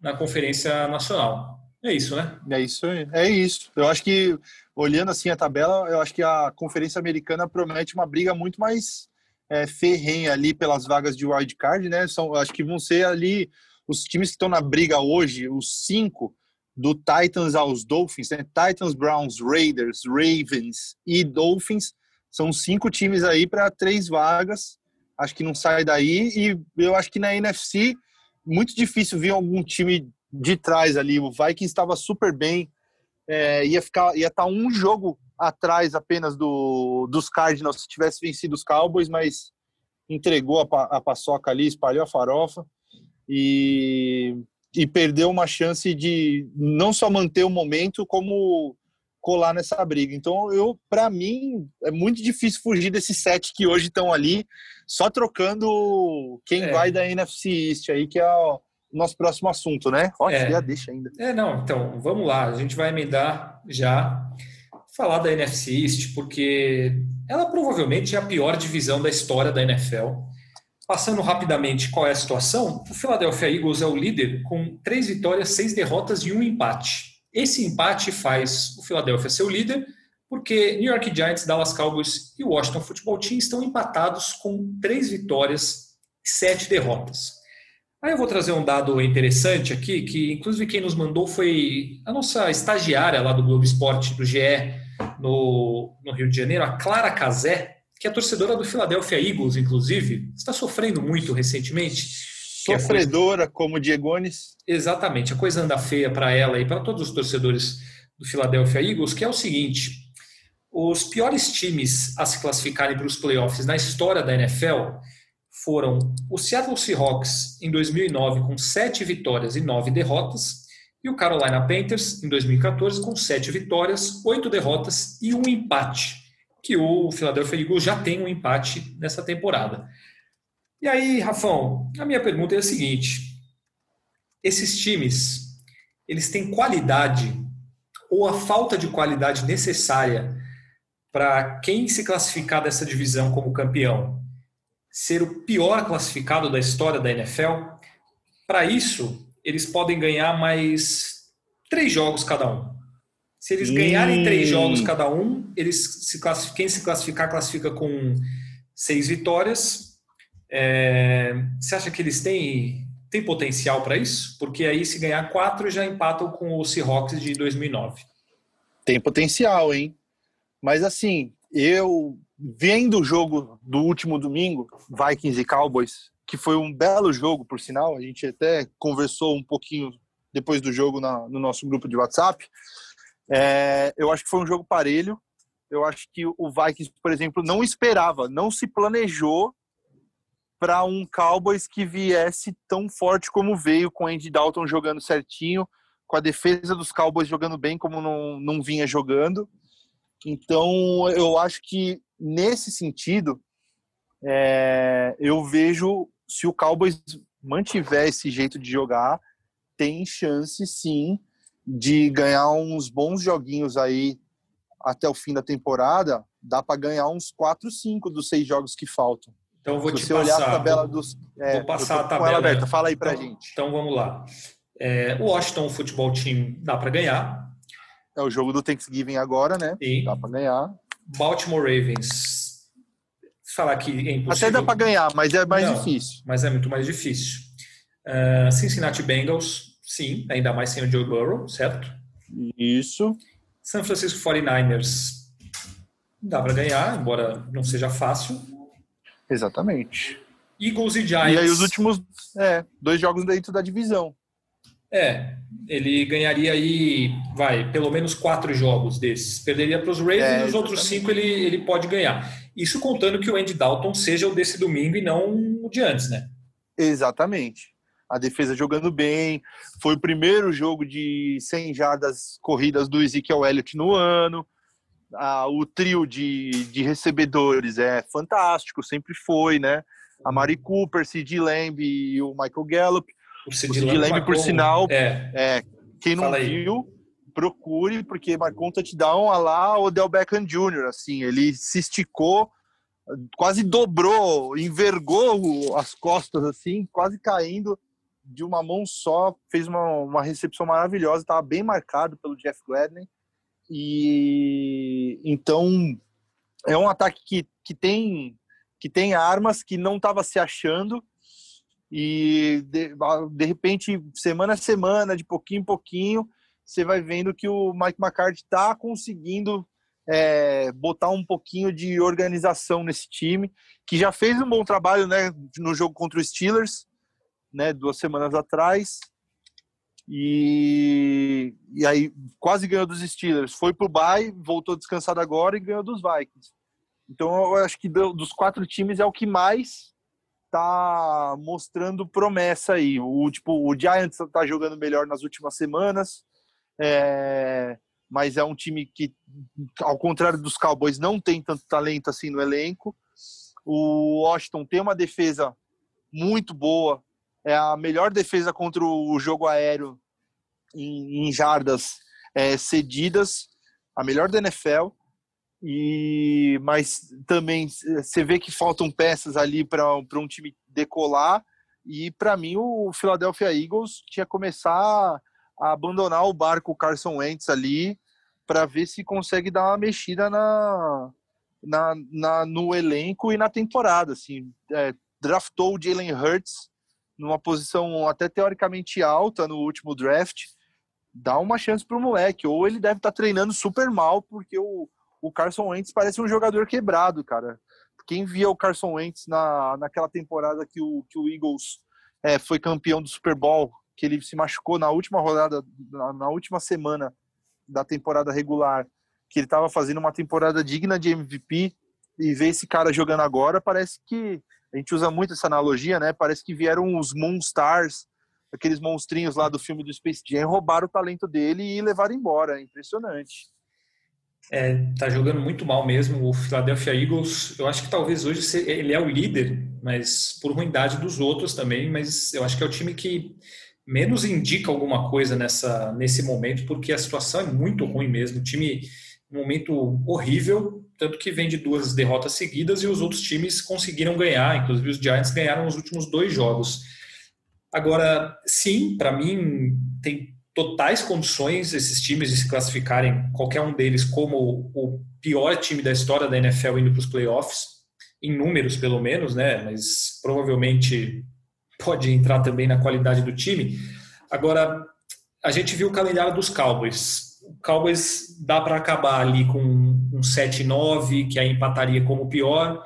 na Conferência Nacional. É isso, né? É isso, é isso. Eu acho que, olhando assim a tabela, eu acho que a Conferência Americana promete uma briga muito mais é, ferrenha ali pelas vagas de wild card, né? São, acho que vão ser ali os times que estão na briga hoje, os cinco, do Titans aos Dolphins, né? Titans, Browns, Raiders, Ravens e Dolphins são cinco times aí para três vagas. Acho que não sai daí e eu acho que na NFC muito difícil ver algum time de trás ali. O Vikings estava super bem, é, ia ficar, ia estar tá um jogo atrás apenas do dos Cardinals se tivesse vencido os Cowboys, mas entregou a, a paçoca ali, espalhou a farofa e e perdeu uma chance de não só manter o momento, como colar nessa briga. Então, eu, para mim, é muito difícil fugir desses sete que hoje estão ali, só trocando quem é. vai da NFC East aí, que é o nosso próximo assunto, né? Olha, é. já deixa ainda. É, não, então, vamos lá, a gente vai emendar já falar da NFC East, porque ela provavelmente é a pior divisão da história da NFL. Passando rapidamente qual é a situação, o Philadelphia Eagles é o líder com três vitórias, seis derrotas e um empate. Esse empate faz o Philadelphia ser o líder, porque New York Giants, Dallas Cowboys e Washington Football Team estão empatados com três vitórias e sete derrotas. Aí eu vou trazer um dado interessante aqui, que inclusive quem nos mandou foi a nossa estagiária lá do Globo Esporte, do GE, no, no Rio de Janeiro, a Clara Cazé, que é torcedora do Philadelphia Eagles, inclusive, está sofrendo muito recentemente. Sofredora, coisa... como Diegones. Exatamente, a coisa anda feia para ela e para todos os torcedores do Philadelphia Eagles, que é o seguinte: os piores times a se classificarem para os playoffs na história da NFL foram o Seattle Seahawks em 2009 com sete vitórias e nove derrotas e o Carolina Panthers em 2014 com sete vitórias, oito derrotas e um empate, que o Philadelphia Eagles já tem um empate nessa temporada. E aí, Rafão, a minha pergunta é a seguinte: esses times, eles têm qualidade ou a falta de qualidade necessária para quem se classificar dessa divisão como campeão ser o pior classificado da história da NFL. Para isso, eles podem ganhar mais três jogos cada um. Se eles ganharem três jogos cada um, eles se quem se classificar classifica com seis vitórias. É, você acha que eles têm, têm potencial para isso? Porque aí, se ganhar quatro, já empatam com o Seahawks de 2009. Tem potencial, hein? Mas assim, eu vendo o jogo do último domingo, Vikings e Cowboys, que foi um belo jogo, por sinal, a gente até conversou um pouquinho depois do jogo na, no nosso grupo de WhatsApp. É, eu acho que foi um jogo parelho. Eu acho que o Vikings, por exemplo, não esperava, não se planejou para um Cowboys que viesse tão forte como veio, com Andy Dalton jogando certinho, com a defesa dos Cowboys jogando bem como não, não vinha jogando. Então, eu acho que nesse sentido, é, eu vejo se o Cowboys mantiver esse jeito de jogar, tem chance sim de ganhar uns bons joguinhos aí até o fim da temporada. Dá para ganhar uns 4, 5 dos seis jogos que faltam. Então vou Se te você passar. olhar a tabela dos. É, vou passar a tabela. ela aberta. Fala aí pra então, gente. Então vamos lá. É, o Washington Futebol Team dá para ganhar. É o jogo do Thanksgiving agora, né? Sim. Dá para ganhar. Baltimore Ravens. Falar que é impossível. Até dá para ganhar, mas é mais Não, difícil. Mas é muito mais difícil. Uh, Cincinnati Bengals, sim, ainda mais sem o Joe Burrow, certo? Isso. San Francisco 49ers dá para ganhar, embora não seja fácil. Exatamente. Eagles e Giants. E aí os últimos é, dois jogos dentro da divisão. É, ele ganharia aí, vai, pelo menos quatro jogos desses. Perderia para os Ravens É, e os outros cinco ele, ele pode ganhar. Isso contando que o Andy Dalton seja o desse domingo e não o de antes, né? Exatamente. A defesa jogando bem. Foi o primeiro jogo de 100 jardas corridas do Ezekiel Elliott no ano. Ah, o trio de, de recebedores é fantástico, sempre foi, né? A Mari Cooper, Sid Lamb e o Michael Gallup. O O Sid Lamb, por sinal, É, é, quem não Fala aí. viu, procure, porque marcou um touchdown a lá Odell Beckham Jr., assim, ele se esticou, quase dobrou, envergou o- as costas, assim, quase caindo de uma mão só, fez uma, uma recepção maravilhosa, estava bem marcado pelo Jeff Gladney, e então é um ataque que, que tem que tem armas que não estava se achando. E de, de repente semana a semana de pouquinho em pouquinho você vai vendo que o Mike McCarthy está conseguindo é, botar um pouquinho de organização nesse time que já fez um bom trabalho né no jogo contra os Steelers né duas semanas atrás. E, e aí quase ganhou dos Steelers foi pro bye voltou descansado agora e ganhou dos Vikings então eu acho que do- dos quatro times é o que mais tá mostrando promessa aí. O tipo, o Giants tá jogando melhor nas últimas semanas, é, mas é um time que, ao contrário dos Cowboys, não tem tanto talento assim no elenco. O Washington tem uma defesa muito boa, é a melhor defesa contra o jogo aéreo em, em jardas é, cedidas, a melhor da NFL e mas também você vê que faltam peças ali para um time decolar e para mim o Philadelphia Eagles tinha que começar a abandonar o barco Carson Wentz ali para ver se consegue dar uma mexida na, na, na- no elenco e na temporada assim. É, draftou o Jalen Hurts numa posição até teoricamente alta no último draft dá uma chance pro moleque ou ele deve estar treinando super mal porque o o Carson Wentz parece um jogador quebrado, cara. Quem via o Carson Wentz na, naquela temporada que o, que o Eagles é, foi campeão do Super Bowl, que ele se machucou na última rodada, na, na última semana da temporada regular que ele estava fazendo uma temporada digna de MVP e ver esse cara jogando agora, parece que a gente usa muito essa analogia, né? Parece que vieram os Moonstars, aqueles monstrinhos lá do filme do Space Jam, roubaram o talento dele e levaram embora. É impressionante. É, tá jogando muito mal mesmo o Philadelphia Eagles. Eu acho que talvez hoje ele é o líder, mas por ruindade dos outros também. Mas eu acho que é o time que menos indica alguma coisa nessa nesse momento, porque a situação é muito ruim mesmo. O time um momento horrível, tanto que vem de duas derrotas seguidas e os outros times conseguiram ganhar, inclusive os Giants ganharam os últimos dois jogos. Agora, sim, para mim tem totais condições esses times de se classificarem, qualquer um deles, como o pior time da história da NFL indo para os playoffs, em números pelo menos, né? Mas provavelmente pode entrar também na qualidade do time. Agora, a gente viu o calendário dos Cowboys. O Cowboys dá para acabar ali com um 7-9, que aí empataria como pior,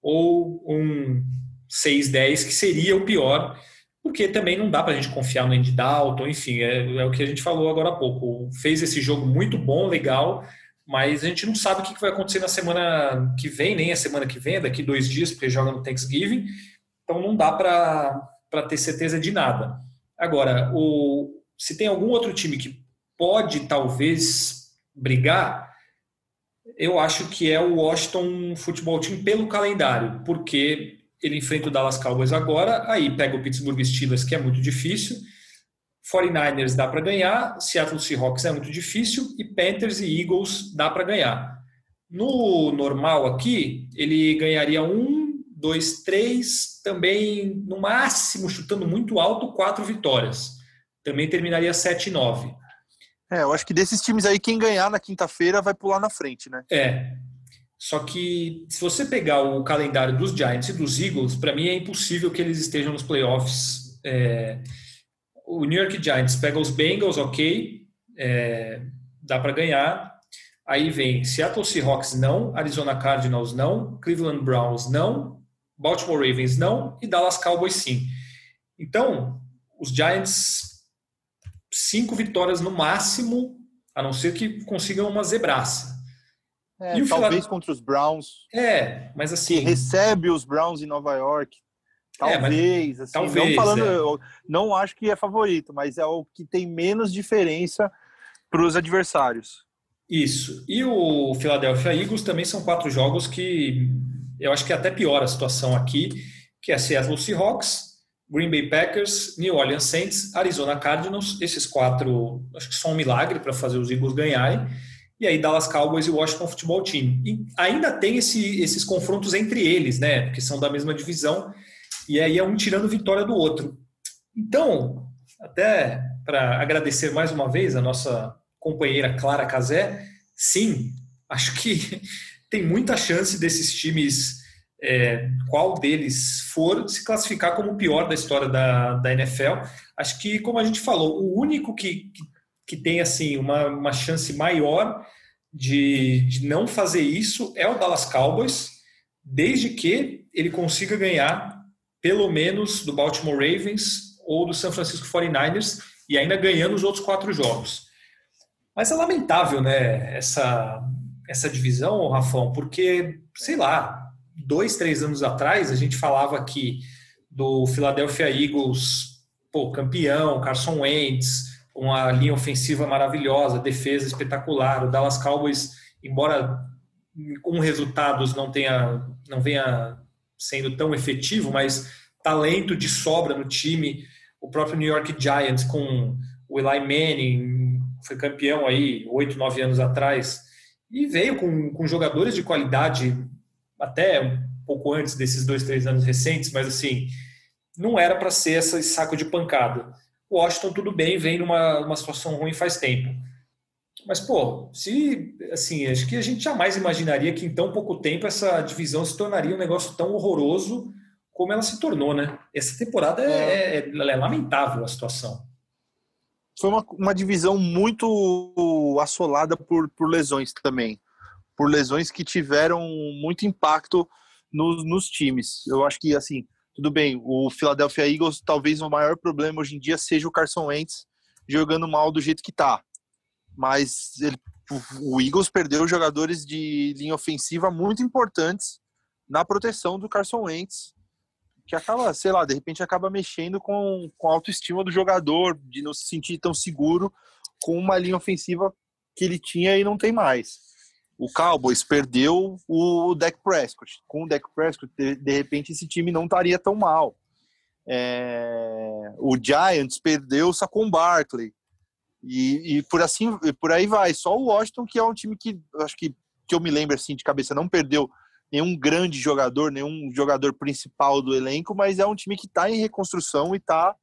ou um 6-10, que seria o pior porque também não dá para a gente confiar no Andy Dalton, enfim, é, é, o que a gente falou agora há pouco. Fez esse jogo muito bom, legal, mas a gente não sabe o que vai acontecer na semana que vem, nem a semana que vem, daqui dois dias, porque joga no Thanksgiving, então não dá para ter certeza de nada. Agora, o, se tem algum outro time que pode talvez brigar, eu acho que é o Washington Football Team pelo calendário, porque ele enfrenta o Dallas Cowboys agora, aí pega o Pittsburgh Steelers, que é muito difícil. 49ers dá para ganhar, Seattle Seahawks é muito difícil e Panthers e Eagles dá para ganhar. No normal aqui, ele ganharia um, dois, três, também no máximo, chutando muito alto, quatro vitórias. Também terminaria 7-9. É, eu acho que desses times aí, quem ganhar na quinta-feira vai pular na frente, né? É, só que se você pegar o calendário dos Giants e dos Eagles, para mim é impossível que eles estejam nos playoffs. É, o New York Giants pega os Bengals, ok, é, dá para ganhar. Aí vem Seattle Seahawks não, Arizona Cardinals não, Cleveland Browns não, Baltimore Ravens não e Dallas Cowboys sim. Então, os Giants, cinco vitórias no máximo, a não ser que consigam uma zebraça. É, talvez contra os Browns. É, mas assim. Que recebe os Browns em Nova York. Talvez, é, assim, talvez, não falando, é. não acho que é favorito, mas é o que tem menos diferença para os adversários. Isso. E o Philadelphia Eagles também são quatro jogos que eu acho que até piora a situação aqui, que é Seattle Seahawks, Green Bay Packers, New Orleans Saints, Arizona Cardinals. Esses quatro, acho que são um milagre para fazer os Eagles ganharem e aí Dallas Cowboys e Washington Football Team. E ainda tem esse, esses confrontos entre eles, né? Porque são da mesma divisão, e aí é um tirando vitória do outro. Então, até para agradecer mais uma vez a nossa companheira Clara Casé, sim, acho que tem muita chance desses times, é, qual deles for, se classificar como o pior da história da, da NFL. Acho que, como a gente falou, o único que, que que tem assim uma, uma chance maior de, de não fazer isso é o Dallas Cowboys, desde que ele consiga ganhar pelo menos do Baltimore Ravens ou do San Francisco 49ers e ainda ganhando os outros quatro jogos. Mas é lamentável, né, essa, essa divisão, Rafão, porque, sei lá, dois, três anos atrás a gente falava aqui do Philadelphia Eagles, pô, campeão, Carson Wentz, uma linha ofensiva maravilhosa, defesa espetacular. O Dallas Cowboys, embora com resultados não tenha, não venha sendo tão efetivo, mas talento de sobra no time. O próprio New York Giants com o Eli Manning foi campeão aí oito, nove anos atrás e veio com, com jogadores de qualidade até um pouco antes desses dois, três anos recentes, mas assim não era para ser esse saco de pancada. O Washington, tudo bem, vem numa, numa situação ruim faz tempo. Mas, pô, se, assim, acho que a gente jamais imaginaria que em tão pouco tempo essa divisão se tornaria um negócio tão horroroso como ela se tornou, né? Essa temporada é, é, é, é lamentável a situação. Foi uma, uma divisão muito assolada por, por lesões também. Por lesões que tiveram muito impacto nos, nos times. Eu acho que, assim, tudo bem, o Philadelphia Eagles, talvez o maior problema hoje em dia seja o Carson Wentz jogando mal do jeito que tá. mas ele, o Eagles perdeu jogadores de linha ofensiva muito importantes na proteção do Carson Wentz, que acaba, sei lá, de repente acaba mexendo com, com a autoestima do jogador, de não se sentir tão seguro com uma linha ofensiva que ele tinha e não tem mais. O Cowboys perdeu o Dak Prescott. Com o Dak Prescott, de, repente, esse time não estaria tão mal. É, o Giants perdeu o Saquon Barkley. E, e, por assim por aí vai. Só o Washington, que é um time que acho que, que eu me lembro assim de cabeça, não perdeu nenhum grande jogador, nenhum jogador principal do elenco, mas é um time que está em reconstrução e está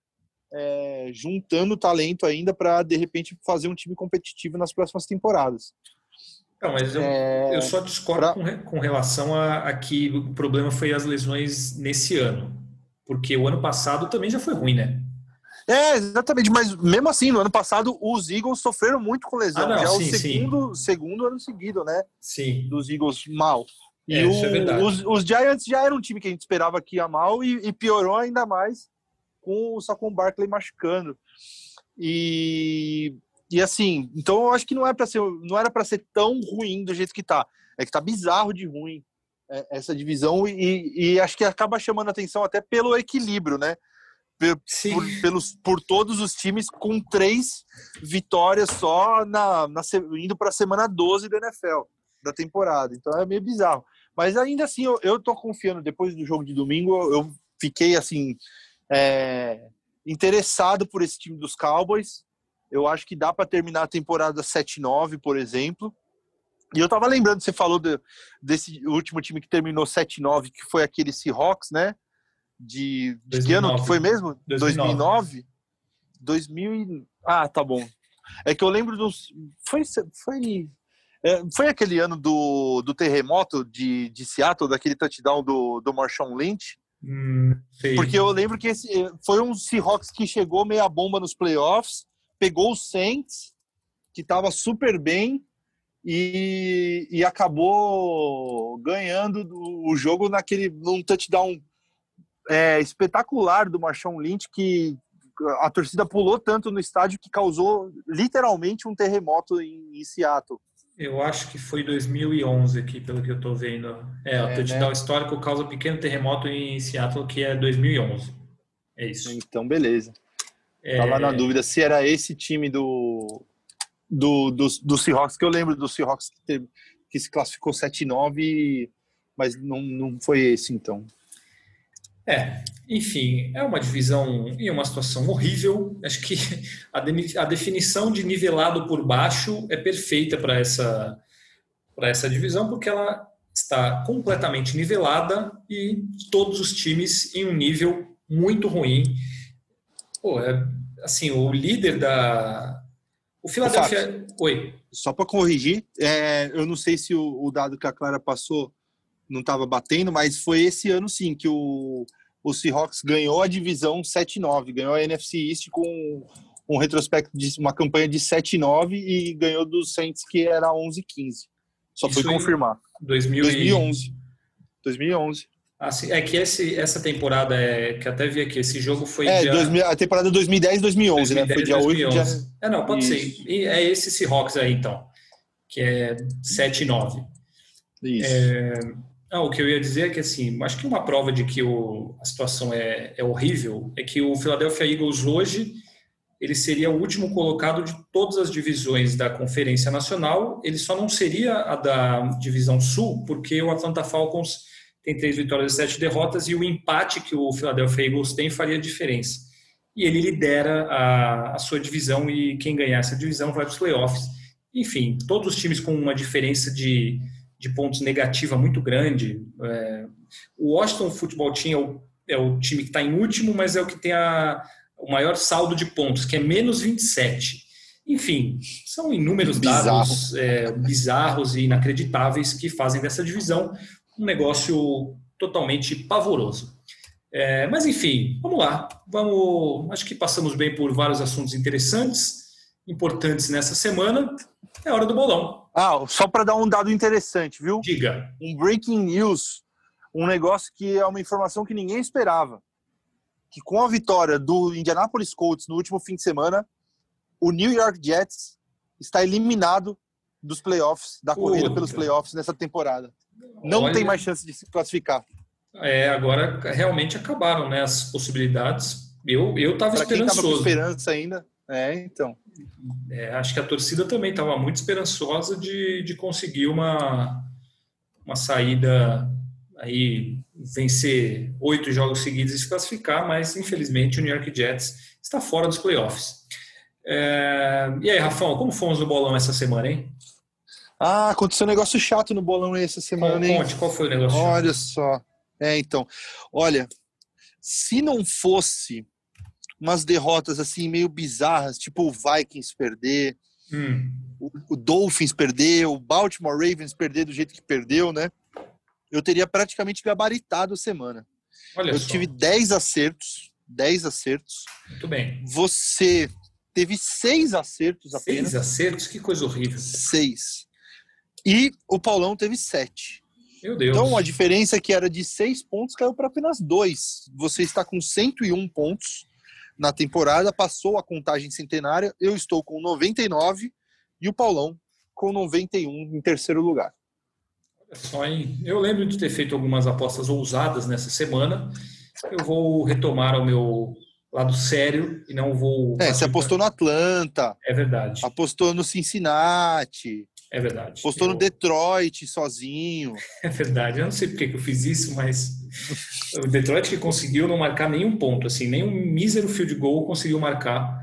é, juntando talento ainda para de repente fazer um time competitivo nas próximas temporadas. Não, mas eu, é... eu só discordo pra... com, com relação a, a que o problema foi as lesões nesse ano. Porque o ano passado também já foi ruim, né? É, exatamente, mas mesmo assim, no ano passado, os Eagles sofreram muito com lesão. Ah, não, já sim, é o segundo, segundo ano seguido, né? Sim. Dos Eagles mal. E é, o, é os, os, Giants já eram um time que a gente esperava que ia mal e, e piorou ainda mais com o Saquon Barkley machucando. E, e assim, então eu acho que não, é ser, não era para ser tão ruim do jeito que tá. É que tá bizarro de ruim é, essa divisão e, e acho que acaba chamando atenção até pelo equilíbrio, né? por, pelos, por todos os times com três vitórias só na, na indo para a semana 12 da NFL, da temporada. Então é meio bizarro. Mas ainda assim, eu, eu tô confiando. Depois do jogo de domingo, eu fiquei assim é, interessado por esse time dos Cowboys. Eu acho que dá para terminar a temporada 7-9, por exemplo. E eu tava lembrando, você falou de, desse último time que terminou 7-9, que foi aquele Seahawks, né? de, de que ano que foi mesmo? 2009? 2000 Ah, tá bom. É que eu lembro dos foi foi é, foi aquele ano do, do terremoto de, de Seattle, daquele touchdown do, do Marshawn Lynch. Hum, Porque eu lembro que esse foi um Seahawks que chegou meia bomba nos playoffs, pegou o Saints, que estava super bem, e, e acabou ganhando o jogo naquele num touchdown é, espetacular do Marshawn Lynch que a torcida pulou tanto no estádio que causou literalmente um terremoto em, em Seattle. Eu acho que foi 2011 aqui, pelo que eu estou vendo. É, o é, touchdown né? histórico causa um pequeno terremoto em Seattle, que é 2011. É isso. Então, beleza. É... Tava na dúvida se era esse time do, do, do, do Seahawks, que eu lembro do Seahawks que, teve, que se classificou 7-9, mas não, não foi esse, então. É, enfim, é uma divisão e uma situação horrível. Acho que a, de, a definição de nivelado por baixo é perfeita para essa, essa divisão, porque ela está completamente nivelada e todos os times em um nível muito ruim. Pô, é, assim, o líder da. O Philadelphia. Oi. Só para corrigir, é, eu não sei se o, o dado que a Clara passou não estava batendo, mas foi esse ano sim que o o Seahawks ganhou a divisão 7-9, ganhou a NFC East com um retrospecto de uma campanha de 7-9 e ganhou dos Saints que era 11-15. Só Isso foi confirmar. 2000 2011. 2011. Assim, é que esse, essa temporada, é, que até vi aqui, esse jogo foi é, dia... 2000, a temporada 2010 2011, 2010, né? Foi dia 2011. 8 dia... É, não, pode Isso. ser. E é esse Seahawks aí, então, que é 7 9. Isso. É, não, o que eu ia dizer é que, assim, acho que uma prova de que o, a situação é, é horrível é que o Philadelphia Eagles hoje ele seria o último colocado de todas as divisões da Conferência Nacional. Ele só não seria a da Divisão Sul, porque o Atlanta Falcons tem três vitórias e sete derrotas, e o empate que o Philadelphia Eagles tem faria diferença. E ele lidera a, a sua divisão, e quem ganhar essa divisão vai para os playoffs. Enfim, todos os times com uma diferença de de pontos negativa muito grande. É, o Washington Football Team é o, é o time que está em último, mas é o que tem a, o maior saldo de pontos, que é menos 27. Enfim, são inúmeros Bizarro. dados é, bizarros e inacreditáveis que fazem dessa divisão um negócio totalmente pavoroso. É, mas enfim, vamos lá. Vamos, acho que passamos bem por vários assuntos interessantes, importantes nessa semana. É hora do bolão. Ah, só para dar um dado interessante, viu? Diga. Um breaking news, um negócio que é uma informação que ninguém esperava. Que com a vitória do Indianapolis Colts no último fim de semana, o New York Jets está eliminado dos playoffs, da corrida Puta. pelos playoffs nessa temporada. Não Olha, tem mais chance de se classificar. É, agora realmente acabaram né, as possibilidades. Eu eu estava quem estava com esperançoso. esperança ainda. É, então. É, acho que a torcida também estava muito esperançosa de, de conseguir uma, uma saída aí, vencer oito jogos seguidos e se classificar, mas infelizmente o New York Jets está fora dos playoffs. É, e aí, Rafão, como fomos no bolão essa semana, hein? Ah, aconteceu um negócio chato no bolão essa semana, hein? Conte, qual foi o negócio? Olha só. É, então. Olha, se não fosse umas derrotas assim meio bizarras, tipo o Vikings perder, Hum, o, Dolphins perder, o Baltimore Ravens perder do jeito que perdeu, né? Eu teria praticamente gabaritado a semana. olha Eu só, tive 10 acertos, 10 acertos. muito bem. Você teve seis acertos apenas. Seis acertos, que coisa horrível. Seis. E o Paulão teve sete. Meu Deus. Então a diferença que era de seis pontos caiu para apenas dois. Você está com 101 pontos na temporada, passou a contagem centenária. Eu estou com 99 e o Paulão com 91 em terceiro lugar. Olha Só, hein? Eu lembro de ter feito algumas apostas ousadas nessa semana. Eu vou retomar o meu lado sério e não vou. É, você apostou no Atlanta, É verdade. apostou no Cincinnati, É verdade. apostou Eu- no Detroit sozinho. É verdade. Eu não sei porque que eu fiz isso, mas o Detroit que conseguiu não marcar nenhum ponto, assim, nenhum mísero field goal conseguiu marcar.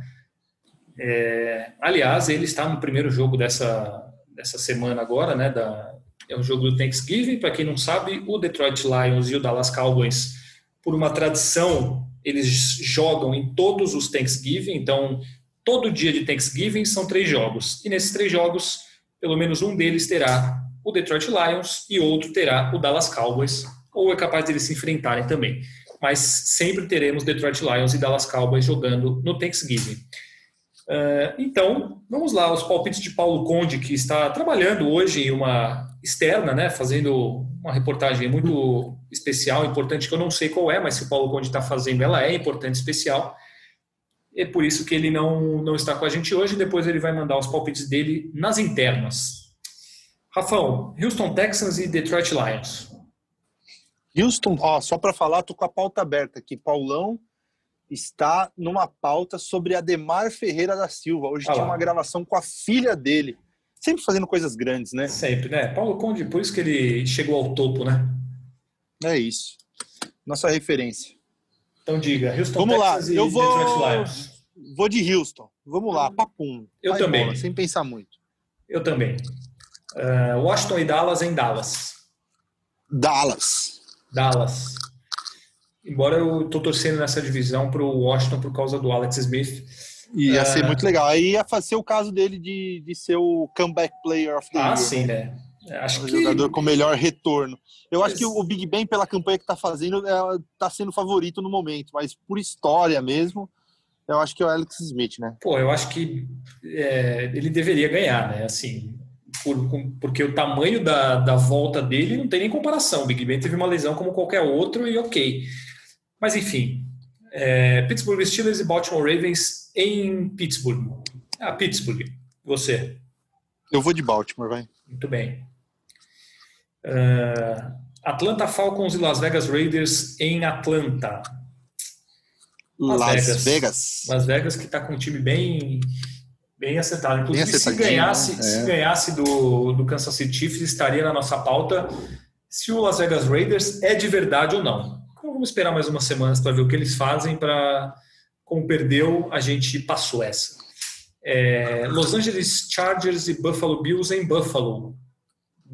É, aliás, ele está no primeiro jogo dessa, dessa semana agora, né? Da, é o jogo do Thanksgiving. Para quem não sabe, o Detroit Lions e o Dallas Cowboys, por uma tradição, eles jogam em todos os Thanksgiving. Então, todo dia de Thanksgiving são três jogos. E nesses três jogos, pelo menos um deles terá o Detroit Lions e outro terá o Dallas Cowboys, ou é capaz deles se enfrentarem também. Mas sempre teremos Detroit Lions e Dallas Cowboys jogando no Thanksgiving. Uh, então, vamos lá, os palpites de Paulo Conde, que está trabalhando hoje em uma externa, né, fazendo uma reportagem muito especial, importante, que eu não sei qual é, mas se o Paulo Conde está fazendo, ela é importante, especial. É por isso que ele não, não está com a gente hoje. Depois ele vai mandar os palpites dele nas internas. Rafão, Houston Texans e Detroit Lions. Houston, ó, só para falar, tô com a pauta aberta aqui. Paulão está numa pauta sobre Ademar Ferreira da Silva. Hoje Ah tinha uma gravação com a filha dele. Sempre fazendo coisas grandes, né? Sempre, né? Paulo Conde, por isso que ele chegou ao topo, né? É isso. Nossa referência. Então diga, Houston Vamos lá, Texans e eu vou- Detroit Lions. Vou de Houston. Vamos lá, papum. Eu Vai também. bola, sem pensar muito. Eu também. Uh, Washington e Dallas em Dallas. Dallas. Dallas. Embora eu tô torcendo nessa divisão pro Washington por causa do Alex Smith. Ia É. ser muito legal. Aí ia ser o caso dele de, de ser o comeback player of the Ah, year. sim, né? Né? Acho O que jogador com melhor retorno. Eu acho que o Big Ben, pela campanha que tá fazendo, está sendo favorito no momento, mas por história mesmo, eu acho que é o Alex Smith, né? Pô, eu acho que é, ele deveria ganhar, né? Assim, por- com- porque o tamanho da, da volta dele não tem nem comparação. O Big Ben teve uma lesão como qualquer outro e ok. Mas enfim, é, Pittsburgh Steelers e Baltimore Ravens em Pittsburgh. Ah, Pittsburgh. Você. Eu vou de Baltimore, vai. Muito bem. Ah, Atlanta Falcons e Las Vegas Raiders em Atlanta. Las Las, Vegas. Vegas. Las Vegas que está com um time bem bem acertado. Inclusive, se acertadinho, ganhasse, né? se É. ganhasse do, do Kansas City Chiefs, estaria na nossa pauta se o Las Vegas Raiders é de verdade ou não. Então, vamos esperar mais umas semanas para ver o que eles fazem para como perdeu, a gente passou essa. É, Los Angeles Chargers e Buffalo Bills em Buffalo.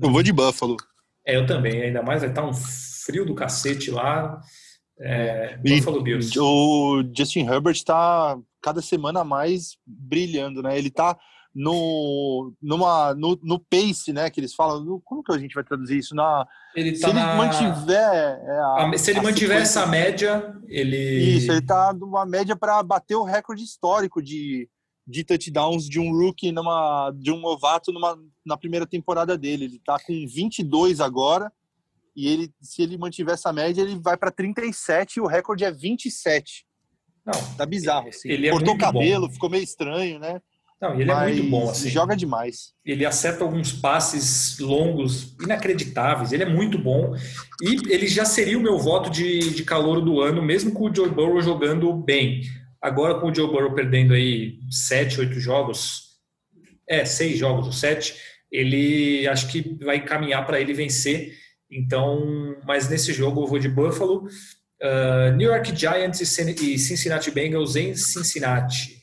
Eu vou de Buffalo. É, eu também, ainda mais vai estar um frio do cacete lá. É, E o Justin Herbert está cada semana mais brilhando, né? Ele tá no, numa, no, no pace, né? Que eles falam. no- Como que a gente vai traduzir isso? Na, Ele se tá ele na- mantiver. é, a- a- se ele mantiver sequência- essa média, ele. Isso, ele tá numa média para bater o recorde histórico de, de touchdowns de um rookie, numa, de um novato numa, na primeira temporada dele. Ele tá com 22 agora. E ele, se ele mantiver essa média, ele vai para 37 e o recorde é 27. Não, Tá bizarro, assim. Ele é Cortou o muito bom. cabelo, ficou meio estranho, né? Não, ele é muito bom. Assim. Joga demais. Ele acerta alguns passes longos, inacreditáveis. Ele é muito bom. E ele já seria o meu voto de, de calor do ano, mesmo com o Joe Burrow jogando bem. Agora, com o Joe Burrow perdendo aí sete, oito jogos, é, seis jogos ou sete, ele acho que vai caminhar para ele vencer. Então, mas nesse jogo eu vou de Buffalo. Uh, New York Giants e Cincinnati Bengals em Cincinnati.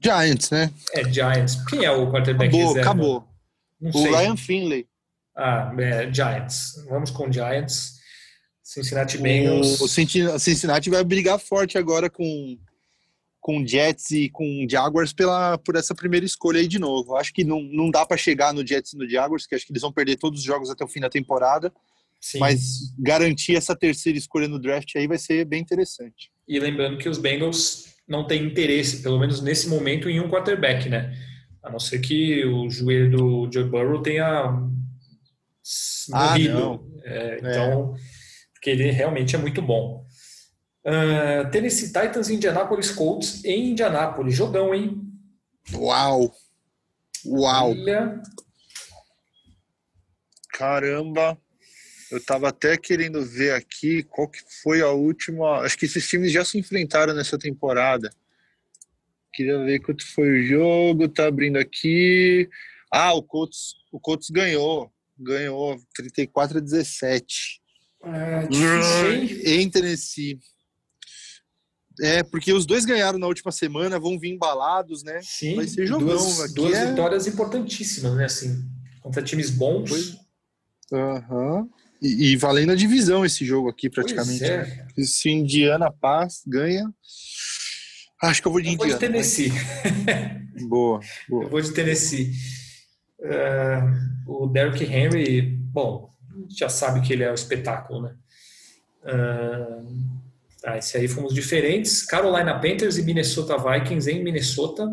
Giants, né? É, Giants. Quem é o quarterback acabou, reserva? Acabou. Não o. Ryan Finley. Ah, é, Giants. Vamos com Giants. Cincinnati Bengals. O Cincinnati vai brigar forte agora com com Jets e com Jaguars pela, por essa primeira escolha aí de novo. Acho que não, não dá para chegar no Jets e no Jaguars, que acho que eles vão perder todos os jogos até o fim da temporada. Sim. Mas garantir essa terceira escolha no draft aí vai ser bem interessante. E lembrando que os Bengals não têm interesse, pelo menos nesse momento, em um quarterback, né? A não ser que o joelho do Joe Burrow tenha ah, morrido. Ah, é, então, é. Porque ele realmente é muito bom. Uh, Tennessee Titans e Indianapolis Colts em Indianapolis. Jogão, hein? Uau! Uau! Olha. Caramba! Eu tava até querendo ver aqui qual que foi a última. Acho que esses times já se enfrentaram nessa temporada. Queria ver quanto foi o jogo. Tá abrindo aqui. Ah, o Colts, o Colts ganhou. Ganhou 34 a 17. É, difícil, em Tennessee. É, porque os dois ganharam na última semana, vão vir embalados, né? Sim, Vai ser jogão. Duas, duas é... vitórias importantíssimas, né? Assim, contra times bons. Aham. Uhum. E, e, valendo a divisão esse jogo aqui, praticamente. É. Né? Se Indiana Paz ganha. Acho que eu vou de eu Indiana. Vou de Tennessee. boa, boa. Eu vou de Tennessee. Uh, o Derrick Henry, bom, já sabe que ele é um espetáculo, né? Uh, ah, esse aí fomos diferentes. Carolina Panthers e Minnesota Vikings em Minnesota.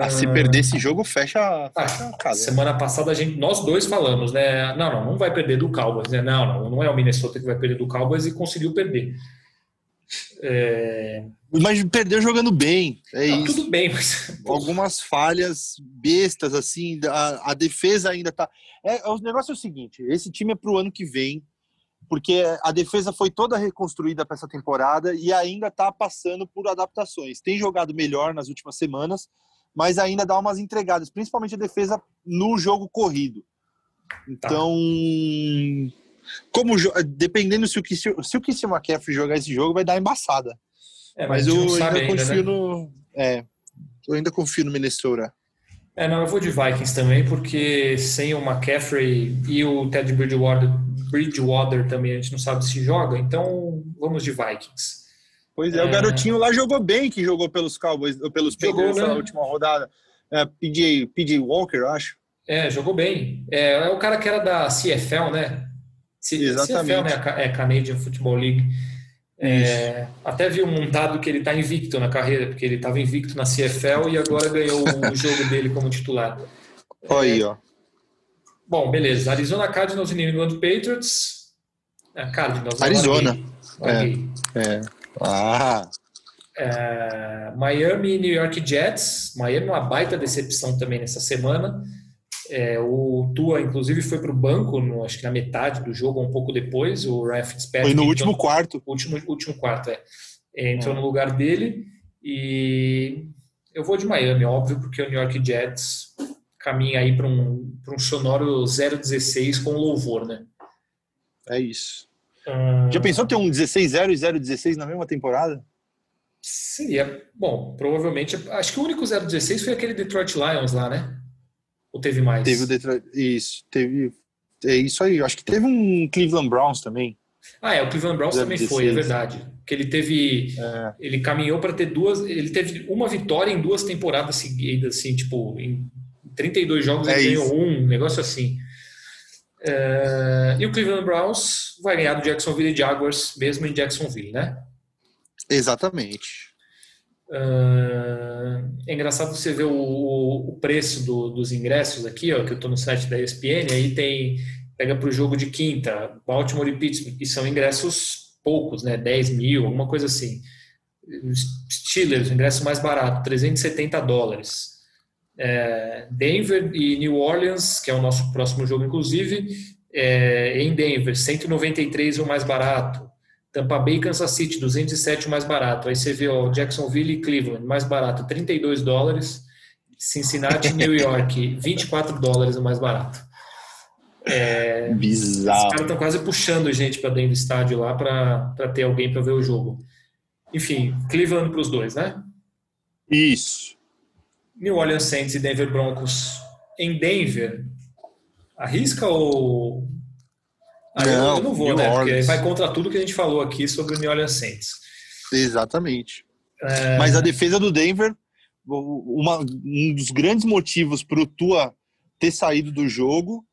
Ah, se perder esse jogo, fecha, ah, fecha a casa. Semana passada a gente, nós dois falamos, né? Não, não, não vai perder do Cowboys, né? Não, não, não é o Minnesota que vai perder do Cowboys e conseguiu perder. É... Mas perdeu jogando bem. É não, tudo bem, mas. Algumas falhas bestas, assim, a, a defesa ainda tá. É, o negócio é o seguinte: esse time é pro ano que vem porque a defesa foi toda reconstruída para essa temporada e ainda está passando por adaptações. Tem jogado melhor nas últimas semanas, mas ainda dá umas entregadas, principalmente a defesa no jogo corrido. Então, tá. Como dependendo se o que se o Christian McCaffrey jogar esse jogo, vai dar embaçada. É, mas, mas eu ainda, ainda confio né? no, é, eu ainda confio no Minnesota. É, não, eu vou de Vikings também, porque sem o McCaffrey e o Ted Bridgewater Bridgewater também a gente não sabe se joga, então vamos de Vikings. Pois é, é, o garotinho lá jogou bem, que jogou pelos Cowboys, pelos Panthers né? na última rodada. É, PJ, PJ Walker, acho. É, jogou bem. É, é, o cara que era da CFL, né? C Exatamente. CFL, né? É Canadian Football League. É, até vi um montado que ele está invicto na carreira, porque ele estava invicto na CFL e agora ganhou o jogo dele como titular. Olha aí, ó. Bom, beleza. Arizona Cardinals e New England Patriots. É, Cardinals. Arizona. É, é. Ah. É, Miami e New York Jets. Miami uma baita decepção também nessa semana. É, o Tua, inclusive, foi para o banco, no, acho que na metade do jogo, um pouco depois. O Ryan Fitzpatrick. Foi no último quarto. Último, último quarto, é. é entrou no lugar dele. E eu vou de Miami, óbvio, porque o New York Jets caminha aí para um, um sonoro 016 com louvor, né? É isso. Hum... Já pensou ter um 16-0 e 016 na mesma temporada? Seria. Bom, provavelmente. Acho que o único 016 foi aquele Detroit Lions lá, né? Ou teve mais? Teve o Detroit. Isso, teve. É isso aí. Acho que teve um Cleveland Browns também. Ah, é, o Cleveland Browns 016. também foi, é verdade. Que ele teve. É. Ele caminhou para ter duas. Ele teve uma vitória em duas temporadas seguidas, assim, tipo, em 32 jogos é ele ganhou um, um negócio assim. É, e o Cleveland Browns vai ganhar do Jacksonville Jaguars, mesmo em Jacksonville, né? Exatamente. Uh, é engraçado você ver o, o preço do, dos ingressos aqui, ó, que eu estou no site da ESPN, aí tem, pega para o jogo de quinta, Baltimore e Pittsburgh, que são ingressos poucos, né, 10 mil, alguma coisa assim. Steelers, ingresso mais barato, 370 dólares. É, Denver e New Orleans, que é o nosso próximo jogo, inclusive, é, em Denver, 193 o mais barato. Tampa Bay e Kansas City, 207 o mais barato. Aí você vê ó, Jacksonville e Cleveland, mais barato, 32 dólares. Cincinnati e New York, 24 dólares o mais barato. É, Bizarro. Os caras estão quase puxando gente para dentro do estádio lá para ter alguém para ver o jogo. Enfim, Cleveland para os dois, né? Isso. New Orleans Saints e Denver Broncos em Denver. Arrisca ou. Ah, não, eu não vou, New né? Orleans. Porque vai contra tudo que a gente falou aqui sobre o New Orleans Saints. Exatamente. É... Mas a defesa do Denver, uma, um dos grandes motivos para o Tua ter saído do jogo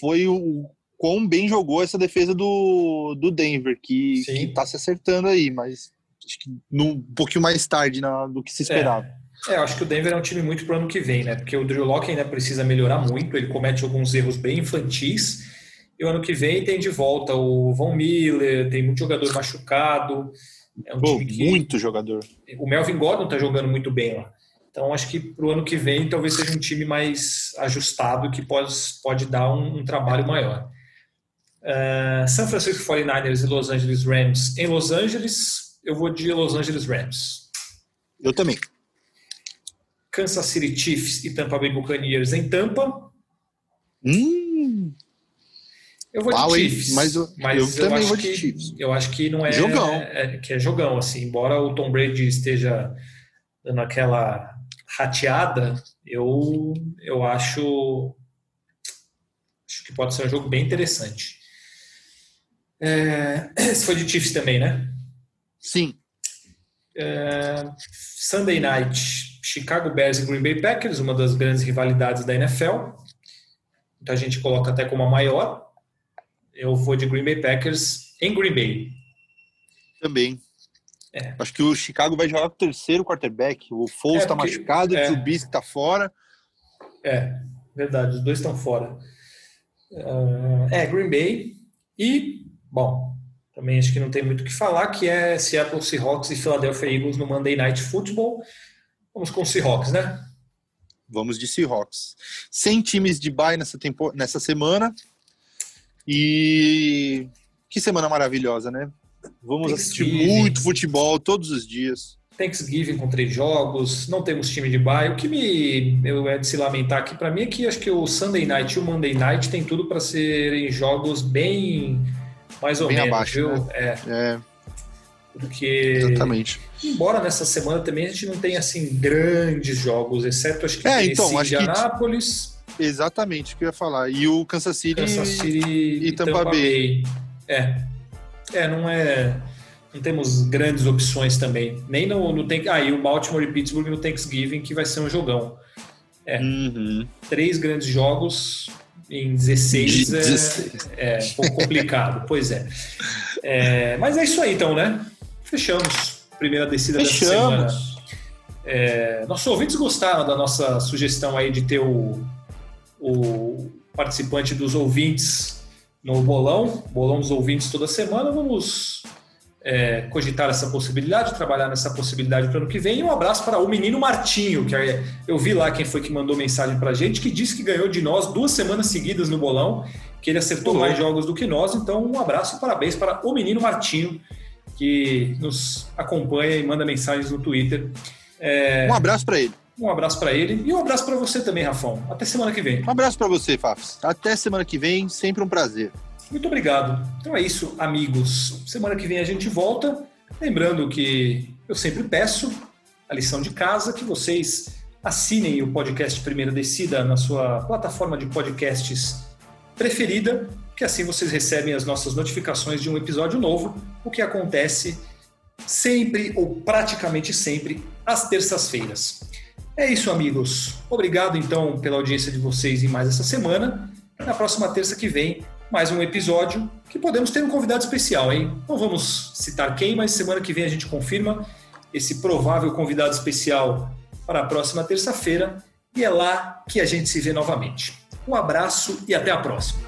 foi o quão bem jogou essa defesa do, do Denver, que, está se acertando aí, mas acho que no, um pouquinho mais tarde na, do que se esperava. É. é, eu acho que o Denver é um time muito pro ano que vem, né? Porque o Drew Locke ainda precisa melhorar muito, ele comete alguns erros bem infantis. E o ano que vem tem de volta o Von Miller, tem muito jogador machucado. É um Pô, que... Muito jogador. O Melvin Gordon tá jogando muito bem lá. Então, acho que para o ano que vem talvez seja um time mais ajustado que pode, pode dar um, um trabalho maior. Uh, San Francisco 49ers e Los Angeles Rams. Em Los Angeles, eu vou de Los Angeles Rams. Eu também. Kansas City Chiefs e Tampa Bay Buccaneers em Tampa. Hum. Eu vou de Chiefs. Mas eu, mas eu, eu também vou de Chiefs. Eu acho que não é. Jogão. É, que é jogão, assim. Embora o Tom Brady esteja dando aquela rateada, eu, eu acho, acho que pode ser um jogo bem interessante. É, esse foi de Chiefs também, né? Sim. É, Sunday Night, Chicago Bears e Green Bay Packers, uma das grandes rivalidades da NFL. Então a gente coloca até como a maior. Eu vou de Green Bay Packers em Green Bay. Também. É. Acho que o Chicago vai jogar com o terceiro quarterback. O Foles está é, machucado, é. o Trubisky está fora. É, verdade, os dois estão fora. Uh, é, Green Bay e, bom, também acho que não tem muito o que falar, que é Seattle Seahawks e Philadelphia Eagles no Monday Night Football. Vamos com Seahawks, né? Vamos de Seahawks. Sem times de bye nessa, tempo... nessa semana. E que semana maravilhosa, né? Vamos assistir muito futebol todos os dias. Thanksgiving com três jogos, não temos time de bairro. O que me eu é de se lamentar aqui para mim é que acho que o Sunday Night e o Monday Night tem tudo para serem jogos bem mais ou bem menos, abaixo, viu? Né? É. é. Porque Exatamente. Embora nessa semana também a gente não tenha assim grandes jogos, exceto acho que é, então, acho Anápolis. Exatamente, o que eu ia falar. E o Kansas City, Kansas City e, e Tampa, Tampa Bay. Bay. É. É, não é. Não temos grandes opções também. Nem no, no tem, ah, e o Baltimore e Pittsburgh no Thanksgiving, que vai ser um jogão. É. Uhum. Três grandes jogos em 16, 16. É, é um pouco complicado, pois é. é. Mas é isso aí então, né? Fechamos. Primeira descida Fechamos. dessa semana. É, nossos ouvintes gostaram da nossa sugestão aí de ter o, o participante dos ouvintes no bolão, bolão dos ouvintes toda semana. Vamos é, cogitar essa possibilidade, trabalhar nessa possibilidade para o ano que vem. E um abraço para o menino Martinho, que eu vi lá quem foi que mandou mensagem para a gente, que disse que ganhou de nós duas semanas seguidas no bolão, que ele acertou mais jogos do que nós. Então, um abraço e parabéns para o menino Martinho, que nos acompanha e manda mensagens no Twitter. É... Um abraço para ele. Um abraço para ele e um abraço para você também, Rafão. Até semana que vem. Um abraço para você, Fafs. Até semana que vem, sempre um prazer. Muito obrigado. Então é isso, amigos. Semana que vem a gente volta. Lembrando que eu sempre peço a lição de casa que vocês assinem o podcast Primeira Descida na sua plataforma de podcasts preferida, que assim vocês recebem as nossas notificações de um episódio novo, o que acontece sempre ou praticamente sempre às terças-feiras. É isso, amigos. Obrigado então pela audiência de vocês em mais essa semana. Na próxima terça que vem, mais um episódio que podemos ter um convidado especial, hein? Não vamos citar quem, mas semana que vem a gente confirma esse provável convidado especial para a próxima terça-feira e é lá que a gente se vê novamente. Um abraço e até a próxima.